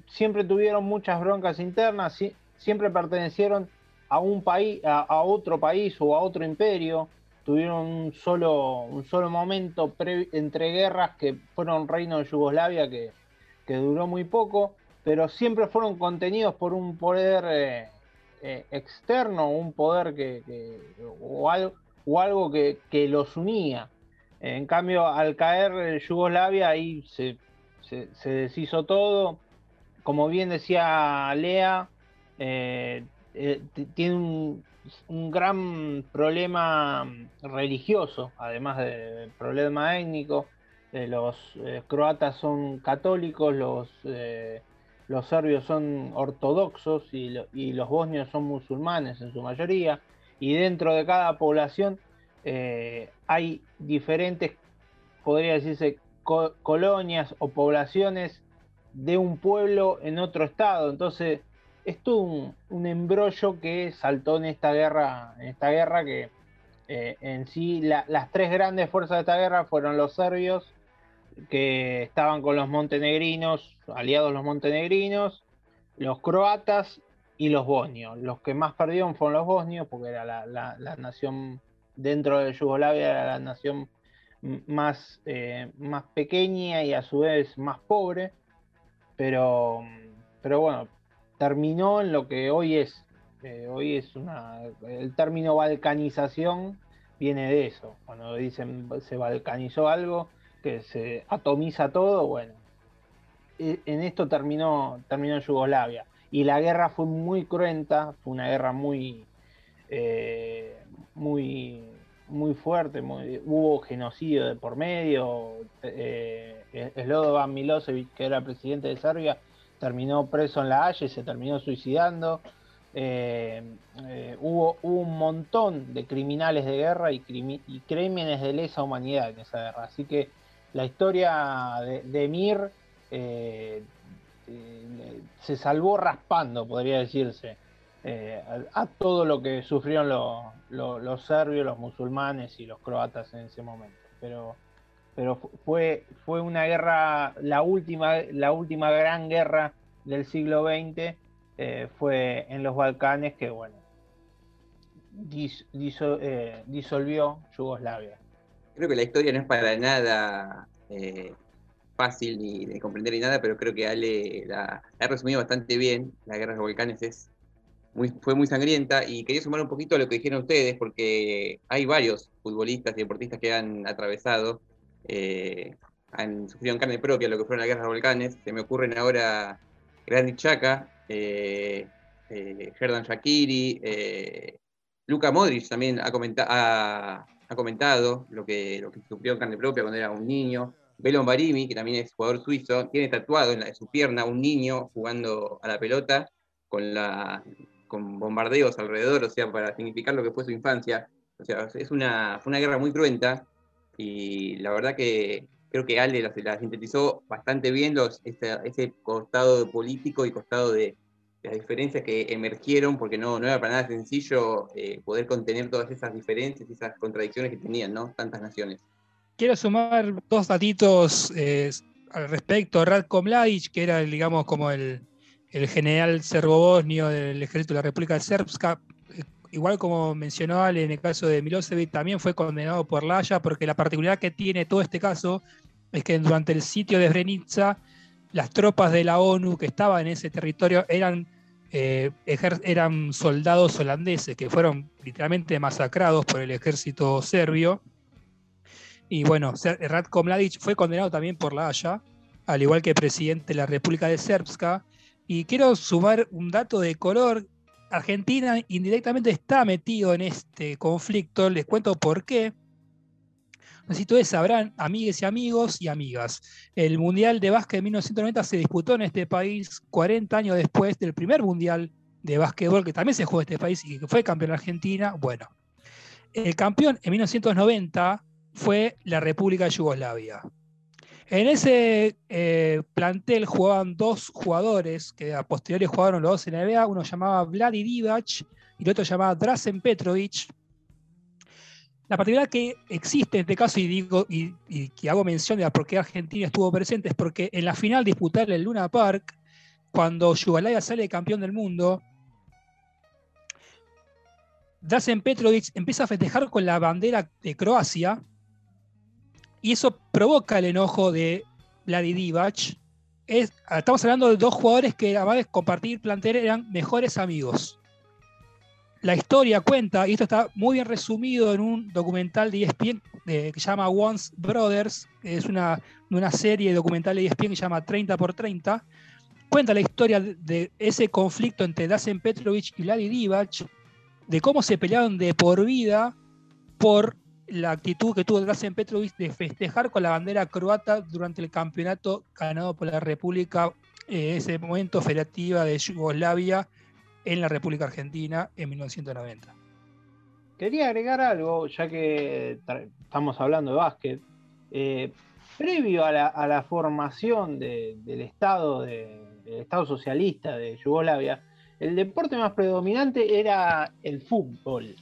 siempre tuvieron muchas broncas internas, siempre pertenecieron a un país, a otro país o a otro imperio tuvieron un solo, un solo momento entre guerras que fueron reino de Yugoslavia que, duró muy poco, pero siempre fueron contenidos por un poder eh, eh, externo, un poder que, o algo, o algo que, los unía. En cambio, al caer Yugoslavia, ahí se, se, deshizo todo. Como bien decía Lea, eh, tiene un, gran problema religioso, además del problema étnico. Eh, los eh, croatas son católicos, los, eh, los serbios son ortodoxos y, los bosnios son musulmanes en su mayoría. Y dentro de cada población hay diferentes, podría decirse, colonias o poblaciones de un pueblo en otro estado. Entonces, es un, embrollo que saltó en esta guerra, en esta guerra que eh, en sí las tres grandes fuerzas de esta guerra fueron los serbios, que estaban con los montenegrinos, aliados los montenegrinos, los croatas y los bosnios. Los que más perdieron fueron los bosnios, porque era la, nación dentro de Yugoslavia, era la nación más, eh, más pequeña y a su vez más pobre. Pero, pero bueno, terminó en lo que hoy es. Eh, hoy es una. El término balcanización viene de eso. Cuando dicen se balcanizó algo, que se atomiza todo, bueno. E, en esto terminó, terminó Yugoslavia. Y la guerra fue muy cruenta, fue una guerra muy. Eh, muy muy fuerte, hubo genocidio de por medio. Eh, Slobodan Milosevic, que era presidente de Serbia, terminó preso en la Haya y se terminó suicidando. Eh, eh, hubo, un montón de criminales de guerra y, crímenes de lesa humanidad en esa guerra. Así que la historia de, Mir eh, se salvó raspando, podría decirse, a, todo lo que sufrieron los serbios, los musulmanes y los croatas en ese momento. Pero pero fue, fue una guerra, la última, la última gran guerra del siglo XX eh, fue en los Balcanes que, bueno, eh, disolvió Yugoslavia. Creo que la historia no es para nada eh, fácil ni de comprender ni nada, pero creo que Ale la, ha resumido bastante bien. La guerra de los Balcanes es fue muy sangrienta y quería sumar un poquito a lo que dijeron ustedes, porque hay varios futbolistas y deportistas que han atravesado eh, han sufrido en carne propia lo que fueron las guerras de volcanes. Se me ocurren ahora Granit Chaka, eh, eh, Shakiri, eh, Luka Modric también ha, ha, comentado lo que, lo que sufrió en carne propia cuando era un niño. Belon Barimi, que también es jugador suizo, tiene tatuado en, su pierna un niño jugando a la pelota con, la, con bombardeos alrededor, o sea, para significar lo que fue su infancia. O sea, es una, una guerra muy cruenta y la verdad que, creo que Ale la, la sintetizó bastante bien los, ese, ese costado político y costado de, las diferencias que emergieron, porque no, no era para nada sencillo eh, poder contener todas esas diferencias y esas contradicciones que tenían, ¿no? Tantas naciones. Quiero sumar dos datitos eh, al respecto. Radko Mladic, que era, digamos, como el, el general serbo-bosnio del ejército de la República Srpska, eh, igual como mencionó Ale en el caso de Milosevic, también fue condenado por la Haya, porque la particularidad que tiene todo este caso es que durante el sitio de Srebrenica, las tropas de la ONU que estaban en ese territorio eran eh, eran soldados holandeses que fueron literalmente masacrados por el ejército serbio. Y bueno, Ratko Mladic fue condenado también por la Haya, al igual que el presidente de la República de Srpska. Y quiero sumar un dato de color. Argentina indirectamente está metido en este conflicto. Les cuento por qué. Así ustedes sabrán, amigues y amigos y amigas, el Mundial de Básquet de 1990 se disputó en este país 40 años después del primer Mundial de Básquetbol que también se jugó en este país y que fue campeón de Argentina. Bueno, el campeón en 1990 fue la República de Yugoslavia. En ese eh, plantel jugaban dos jugadores que a posteriori jugaron los dos en la NBA. Uno llamaba Vladi Divac y el otro llamaba Drazen Petrovic. La particularidad que existe en este caso, y digo, y, que hago mención de por qué Argentina estuvo presente, es porque en la final disputada en el Luna Park, cuando Yugoslavia sale campeón del mundo, Drazen Petrovic empieza a festejar con la bandera de Croacia, y eso provoca el enojo de Vladi Divac. estamos hablando de dos jugadores que, además de compartir plantel, eran mejores amigos la historia cuenta, y esto está muy bien resumido en un documental de ESPN que se llama Once Brothers, que es una, una serie documental de ESPN que se llama 30 por 30, cuenta la historia de ese conflicto entre Dasen Petrovic y Ladi Divac, de cómo se pelearon de por vida por la actitud que tuvo Dasen Petrovic de festejar con la bandera croata durante el campeonato ganado por la República, eh, ese momento federativa de Yugoslavia, en la República Argentina en 1990. Quería agregar algo, ya que estamos hablando de básquet. Eh, previo a la, formación del, Estado, del Estado socialista de Yugoslavia, el deporte más predominante era el fútbol.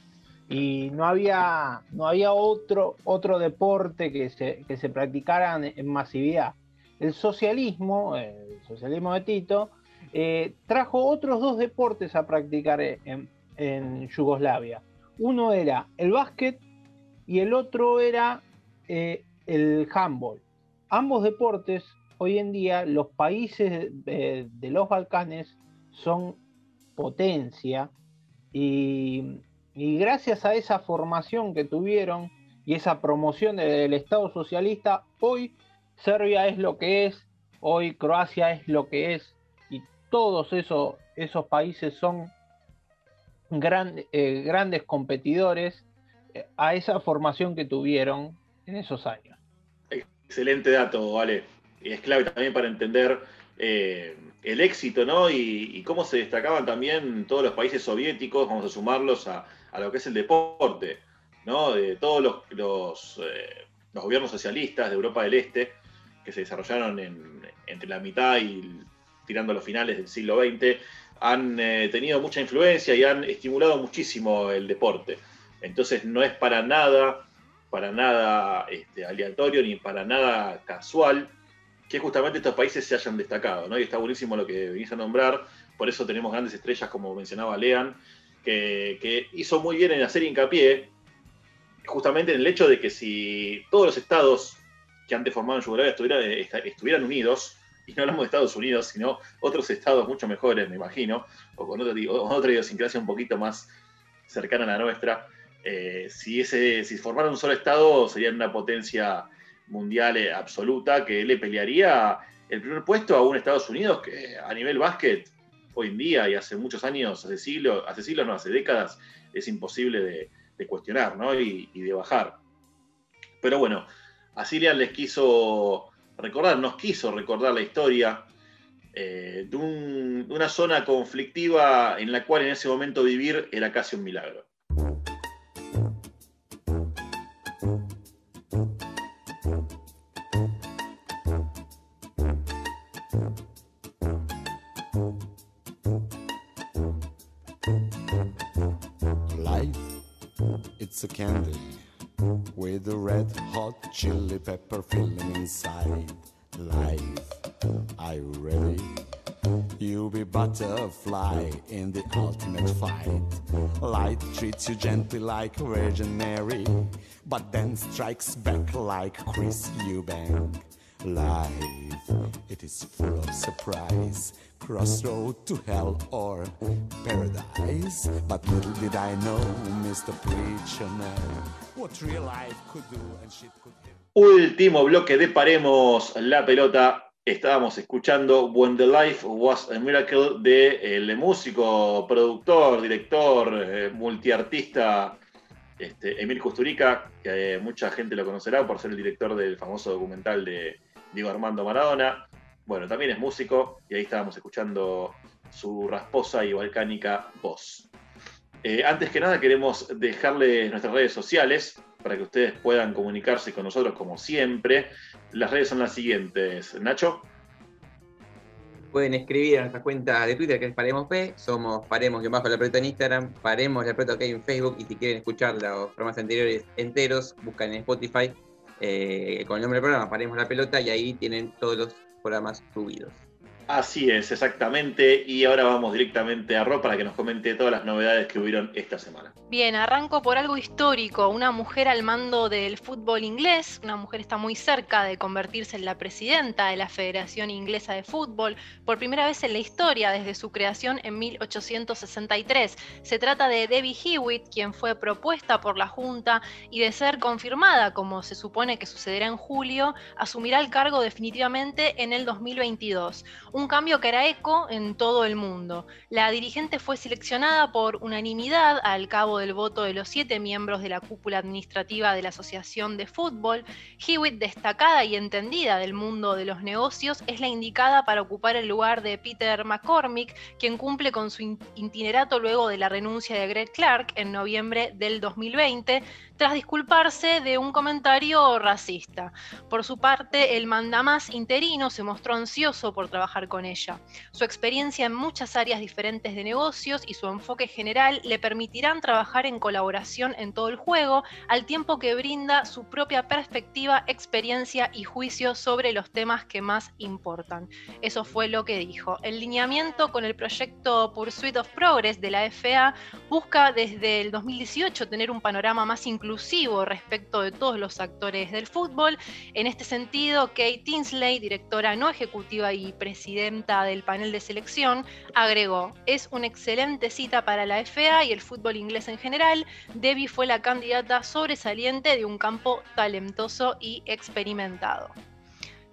Y no había, no había otro, otro deporte que se, que se practicara en masividad. El socialismo, el socialismo de Tito, eh, trajo otros dos deportes a practicar en, Yugoslavia. Uno era el básquet y el otro era eh, el handball. Ambos deportes, hoy en día, los países de, los Balcanes son potencia y, y gracias a esa formación que tuvieron y esa promoción del Estado socialista, hoy Serbia es lo que es, hoy Croacia es lo que es, todos esos, esos países son eh, grandes competidores eh, a esa formación que tuvieron en esos años. Excelente dato, Vale. Y es clave también para entender eh, el éxito, ¿no? Y, cómo se destacaban también todos los países soviéticos, vamos a sumarlos a, lo que es el deporte, ¿no? De todos los, los, gobiernos socialistas de Europa del Este que se desarrollaron entre la mitad y tirando a los finales del siglo XX, han eh, tenido mucha influencia y han estimulado muchísimo el deporte. Entonces no es para nada, para nada este, aleatorio ni para nada casual que justamente estos países se hayan destacado, ¿no? Y está buenísimo lo que venís a nombrar, por eso tenemos grandes estrellas como mencionaba Lean, que, hizo muy bien en hacer hincapié justamente en el hecho de que si todos los estados que antes formaban Yugoslavia estuvieran, estuvieran unidos, y no hablamos de Estados Unidos, sino otros estados mucho mejores, me imagino, o con otra idiosincrasia un poquito más cercana a la nuestra. Eh, si, ese, si formara un solo estado, serían una potencia mundial eh, absoluta que le pelearía el primer puesto a un Estados Unidos que a nivel básquet, hoy en día y hace muchos años, hace siglos, hace siglos, no, hace décadas, es imposible de, cuestionar y, y de bajar. Pero bueno, así les quiso recordar, nos quiso recordar la historia eh, de, una zona conflictiva en la cual en ese momento vivir era casi un milagro. A candy with a red hot chili pepper filling inside. Life, are you ready? You'll be butterfly in the ultimate fight. Light treats you gently like Virgin Mary, but then strikes back like Chris Eubank. Life, it is full of surprise. Crossroad to hell or paradise. But little did I know, Mr. Preacher what real life could do and shit could hit. Último bloque de Paremos la pelota. Estábamos escuchando When the Life Was a Miracle de el músico, productor, director, eh, multiartista este, Emil Kusturica, que eh, mucha gente lo conocerá por ser el director del famoso documental de Diego Armando Maradona. Bueno, también es músico y ahí estábamos escuchando su rasposa y volcánica voz. Eh, antes que nada queremos dejarles nuestras redes sociales para que ustedes puedan comunicarse con nosotros como siempre. Las redes son las siguientes. Nacho. Pueden escribir a nuestra cuenta de Twitter que es Paremos P, somos Paremos que bajo la pelota en Instagram, Paremos la pelota que hay en Facebook y si quieren escuchar los programas anteriores enteros, buscan en Spotify eh, con el nombre del programa Paremos la pelota y ahí tienen todos los programas subidos. Así es, exactamente. Y ahora vamos directamente a Ro para que nos comente todas las novedades que hubieron esta semana. Bien, arranco por algo histórico. Una mujer al mando del fútbol inglés. Una mujer está muy cerca de convertirse en la presidenta de la Federación Inglesa de Fútbol. Por primera vez en la historia, desde su creación en 1863. Se trata de Debbie Hewitt, quien fue propuesta por la Junta y de ser confirmada, como se supone que sucederá en julio, asumirá el cargo definitivamente en el 2022 un cambio que hará eco en todo el mundo. La dirigente fue seleccionada por unanimidad al cabo del voto de los siete miembros de la cúpula administrativa de la Asociación de Fútbol. Hewitt, destacada y entendida del mundo de los negocios, es la indicada para ocupar el lugar de Peter McCormick, quien cumple con su itinerato luego de la renuncia de Greg Clark en noviembre del 2020, tras disculparse de un comentario racista. Por su parte, el mandamás interino se mostró ansioso por trabajar con ella. Su experiencia en muchas áreas diferentes de negocios y su enfoque general le permitirán trabajar en colaboración en todo el juego, al tiempo que brinda su propia perspectiva, experiencia y juicio sobre los temas que más importan. Eso fue lo que dijo. El lineamiento con el proyecto Pursuit of Progress de la FA busca desde el 2018 tener un panorama más inclusivo respecto de todos los actores del fútbol. En este sentido, Kate Tinsley, directora no ejecutiva y presidenta del panel de selección, agregó, es una excelente cita para la FA y el fútbol inglés en general. Debbie fue la candidata sobresaliente de un campo talentoso y experimentado.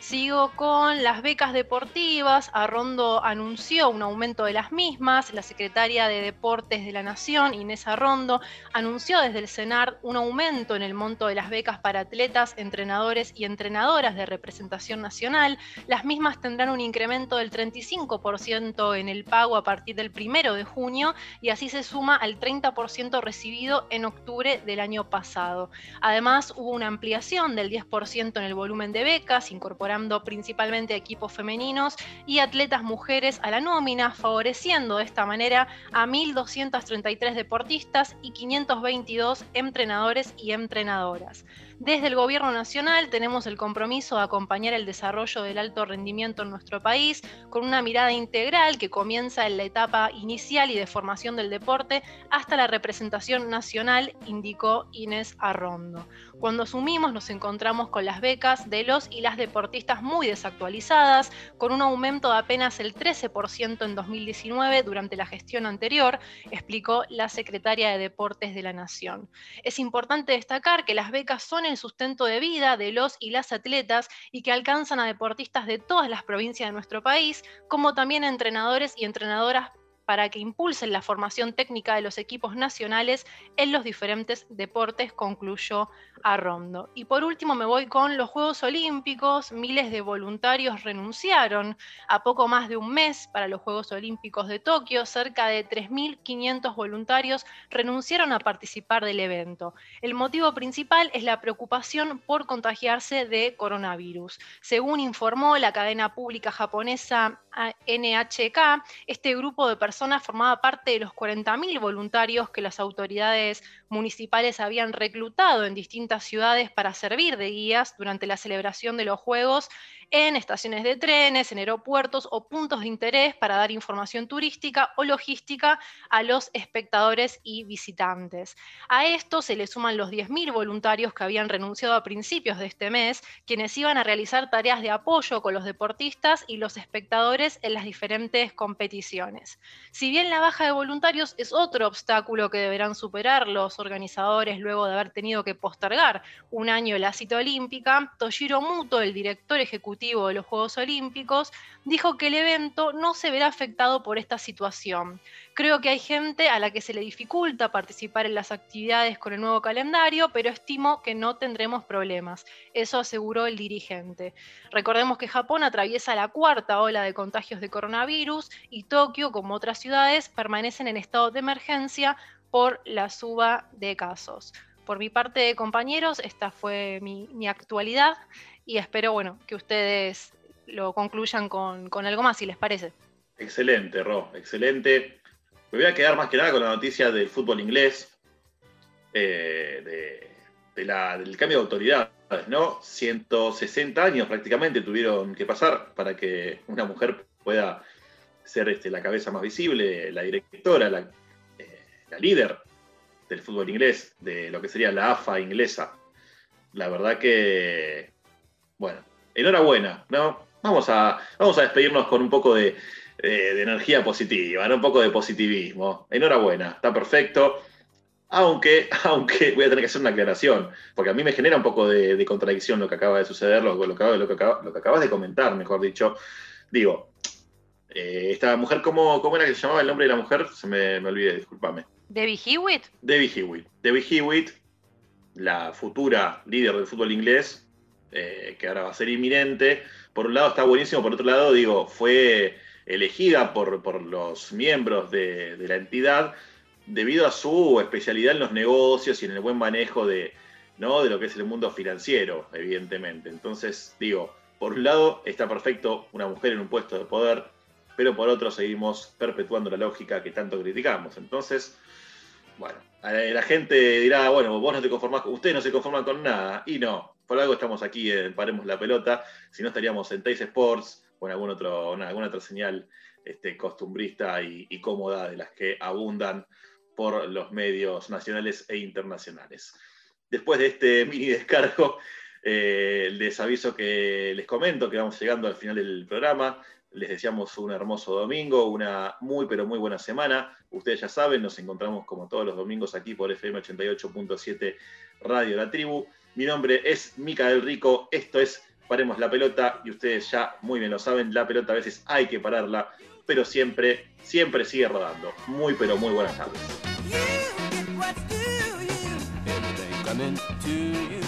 Sigo con las becas deportivas. Arrondo anunció un aumento de las mismas. La secretaria de Deportes de la Nación, Inés Arrondo, anunció desde el CENAR un aumento en el monto de las becas para atletas, entrenadores y entrenadoras de representación nacional. Las mismas tendrán un incremento del 35% en el pago a partir del primero de junio y así se suma al 30% recibido en octubre del año pasado. Además, hubo una ampliación del 10% en el volumen de becas, incorporando principalmente equipos femeninos y atletas mujeres a la nómina, favoreciendo de esta manera a 1.233 deportistas y 522 entrenadores y entrenadoras. Desde el Gobierno Nacional tenemos el compromiso de acompañar el desarrollo del alto rendimiento en nuestro país con una mirada integral que comienza en la etapa inicial y de formación del deporte hasta la representación nacional, indicó Inés Arrondo. Cuando asumimos nos encontramos con las becas de los y las deportistas muy desactualizadas, con un aumento de apenas el 13% en 2019 durante la gestión anterior, explicó la secretaria de Deportes de la Nación. Es importante destacar que las becas son el sustento de vida de los y las atletas y que alcanzan a deportistas de todas las provincias de nuestro país, como también entrenadores y entrenadoras para que impulsen la formación técnica de los equipos nacionales en los diferentes deportes, concluyó Arrondo. Y por último me voy con los Juegos Olímpicos. Miles de voluntarios renunciaron a poco más de un mes para los Juegos Olímpicos de Tokio. Cerca de 3.500 voluntarios renunciaron a participar del evento. El motivo principal es la preocupación por contagiarse de coronavirus. Según informó la cadena pública japonesa NHK, este grupo de personas formaba parte de los 40.000 voluntarios que las autoridades municipales habían reclutado en distintas ciudades para servir de guías durante la celebración de los Juegos en estaciones de trenes, en aeropuertos o puntos de interés para dar información turística o logística a los espectadores y visitantes. A esto se le suman los 10.000 voluntarios que habían renunciado a principios de este mes, quienes iban a realizar tareas de apoyo con los deportistas y los espectadores en las diferentes competiciones. Si bien la baja de voluntarios es otro obstáculo que deberán superar los organizadores luego de haber tenido que postergar un año la cita olímpica, Toshiro Muto, el director ejecutivo de los Juegos Olímpicos, dijo que el evento no se verá afectado por esta situación. Creo que hay gente a la que se le dificulta participar en las actividades con el nuevo calendario, pero estimo que no tendremos problemas. Eso aseguró el dirigente. Recordemos que Japón atraviesa la cuarta ola de contagios de coronavirus y Tokio, como otras ciudades, permanecen en estado de emergencia por la suba de casos. Por mi parte, compañeros, esta fue mi, actualidad y espero, bueno, que ustedes lo concluyan con, algo más, si les parece. Excelente, Ro, excelente. Me voy a quedar más que nada con la noticia del fútbol inglés, eh, del cambio de autoridades, ¿no? 160 años prácticamente tuvieron que pasar para que una mujer pueda ser este, la cabeza más visible, la directora, la, eh, la líder del fútbol inglés, de lo que sería la AFA inglesa. La verdad que bueno, enhorabuena, ¿no? Vamos a, vamos a despedirnos con un poco de, energía positiva, un poco de positivismo. Enhorabuena, está perfecto. Aunque, aunque voy a tener que hacer una aclaración, porque a mí me genera un poco de, contradicción lo que acaba de suceder, lo, lo, que, lo, que, acabas de comentar, mejor dicho. Digo, eh, esta mujer, ¿cómo, ¿cómo, era que se llamaba el nombre de la mujer? Se me, me olvidé, discúlpame. Debbie Hewitt. Debbie Hewitt. Debbie Hewitt, la futura líder del fútbol inglés, eh, que ahora va a ser inminente. Por un lado está buenísimo, por otro lado, digo, fue elegida por, los miembros de, la entidad debido a su especialidad en los negocios y en el buen manejo de, ¿no? de lo que es el mundo financiero, evidentemente. Entonces, digo, por un lado está perfecto una mujer en un puesto de poder, pero por otro seguimos perpetuando la lógica que tanto criticamos. Entonces, bueno, la gente dirá, bueno, vos no te conformás, ustedes no se conforman con nada, y no, por algo estamos aquí en Paremos la Pelota, si no estaríamos en Tays Sports o en algún otro, alguna otra señal este, costumbrista y, cómoda de las que abundan por los medios nacionales e internacionales. Después de este mini descargo, eh, les aviso que les comento que vamos llegando al final del programa. Les deseamos un hermoso domingo, una muy pero muy buena semana. Ustedes ya saben, nos encontramos como todos los domingos aquí por FM 88.7 Radio La Tribu. Mi nombre es Micael Rico, esto es Paremos la pelota y ustedes ya muy bien lo saben, la pelota a veces hay que pararla, pero siempre, siempre sigue rodando. Muy pero muy buenas tardes. You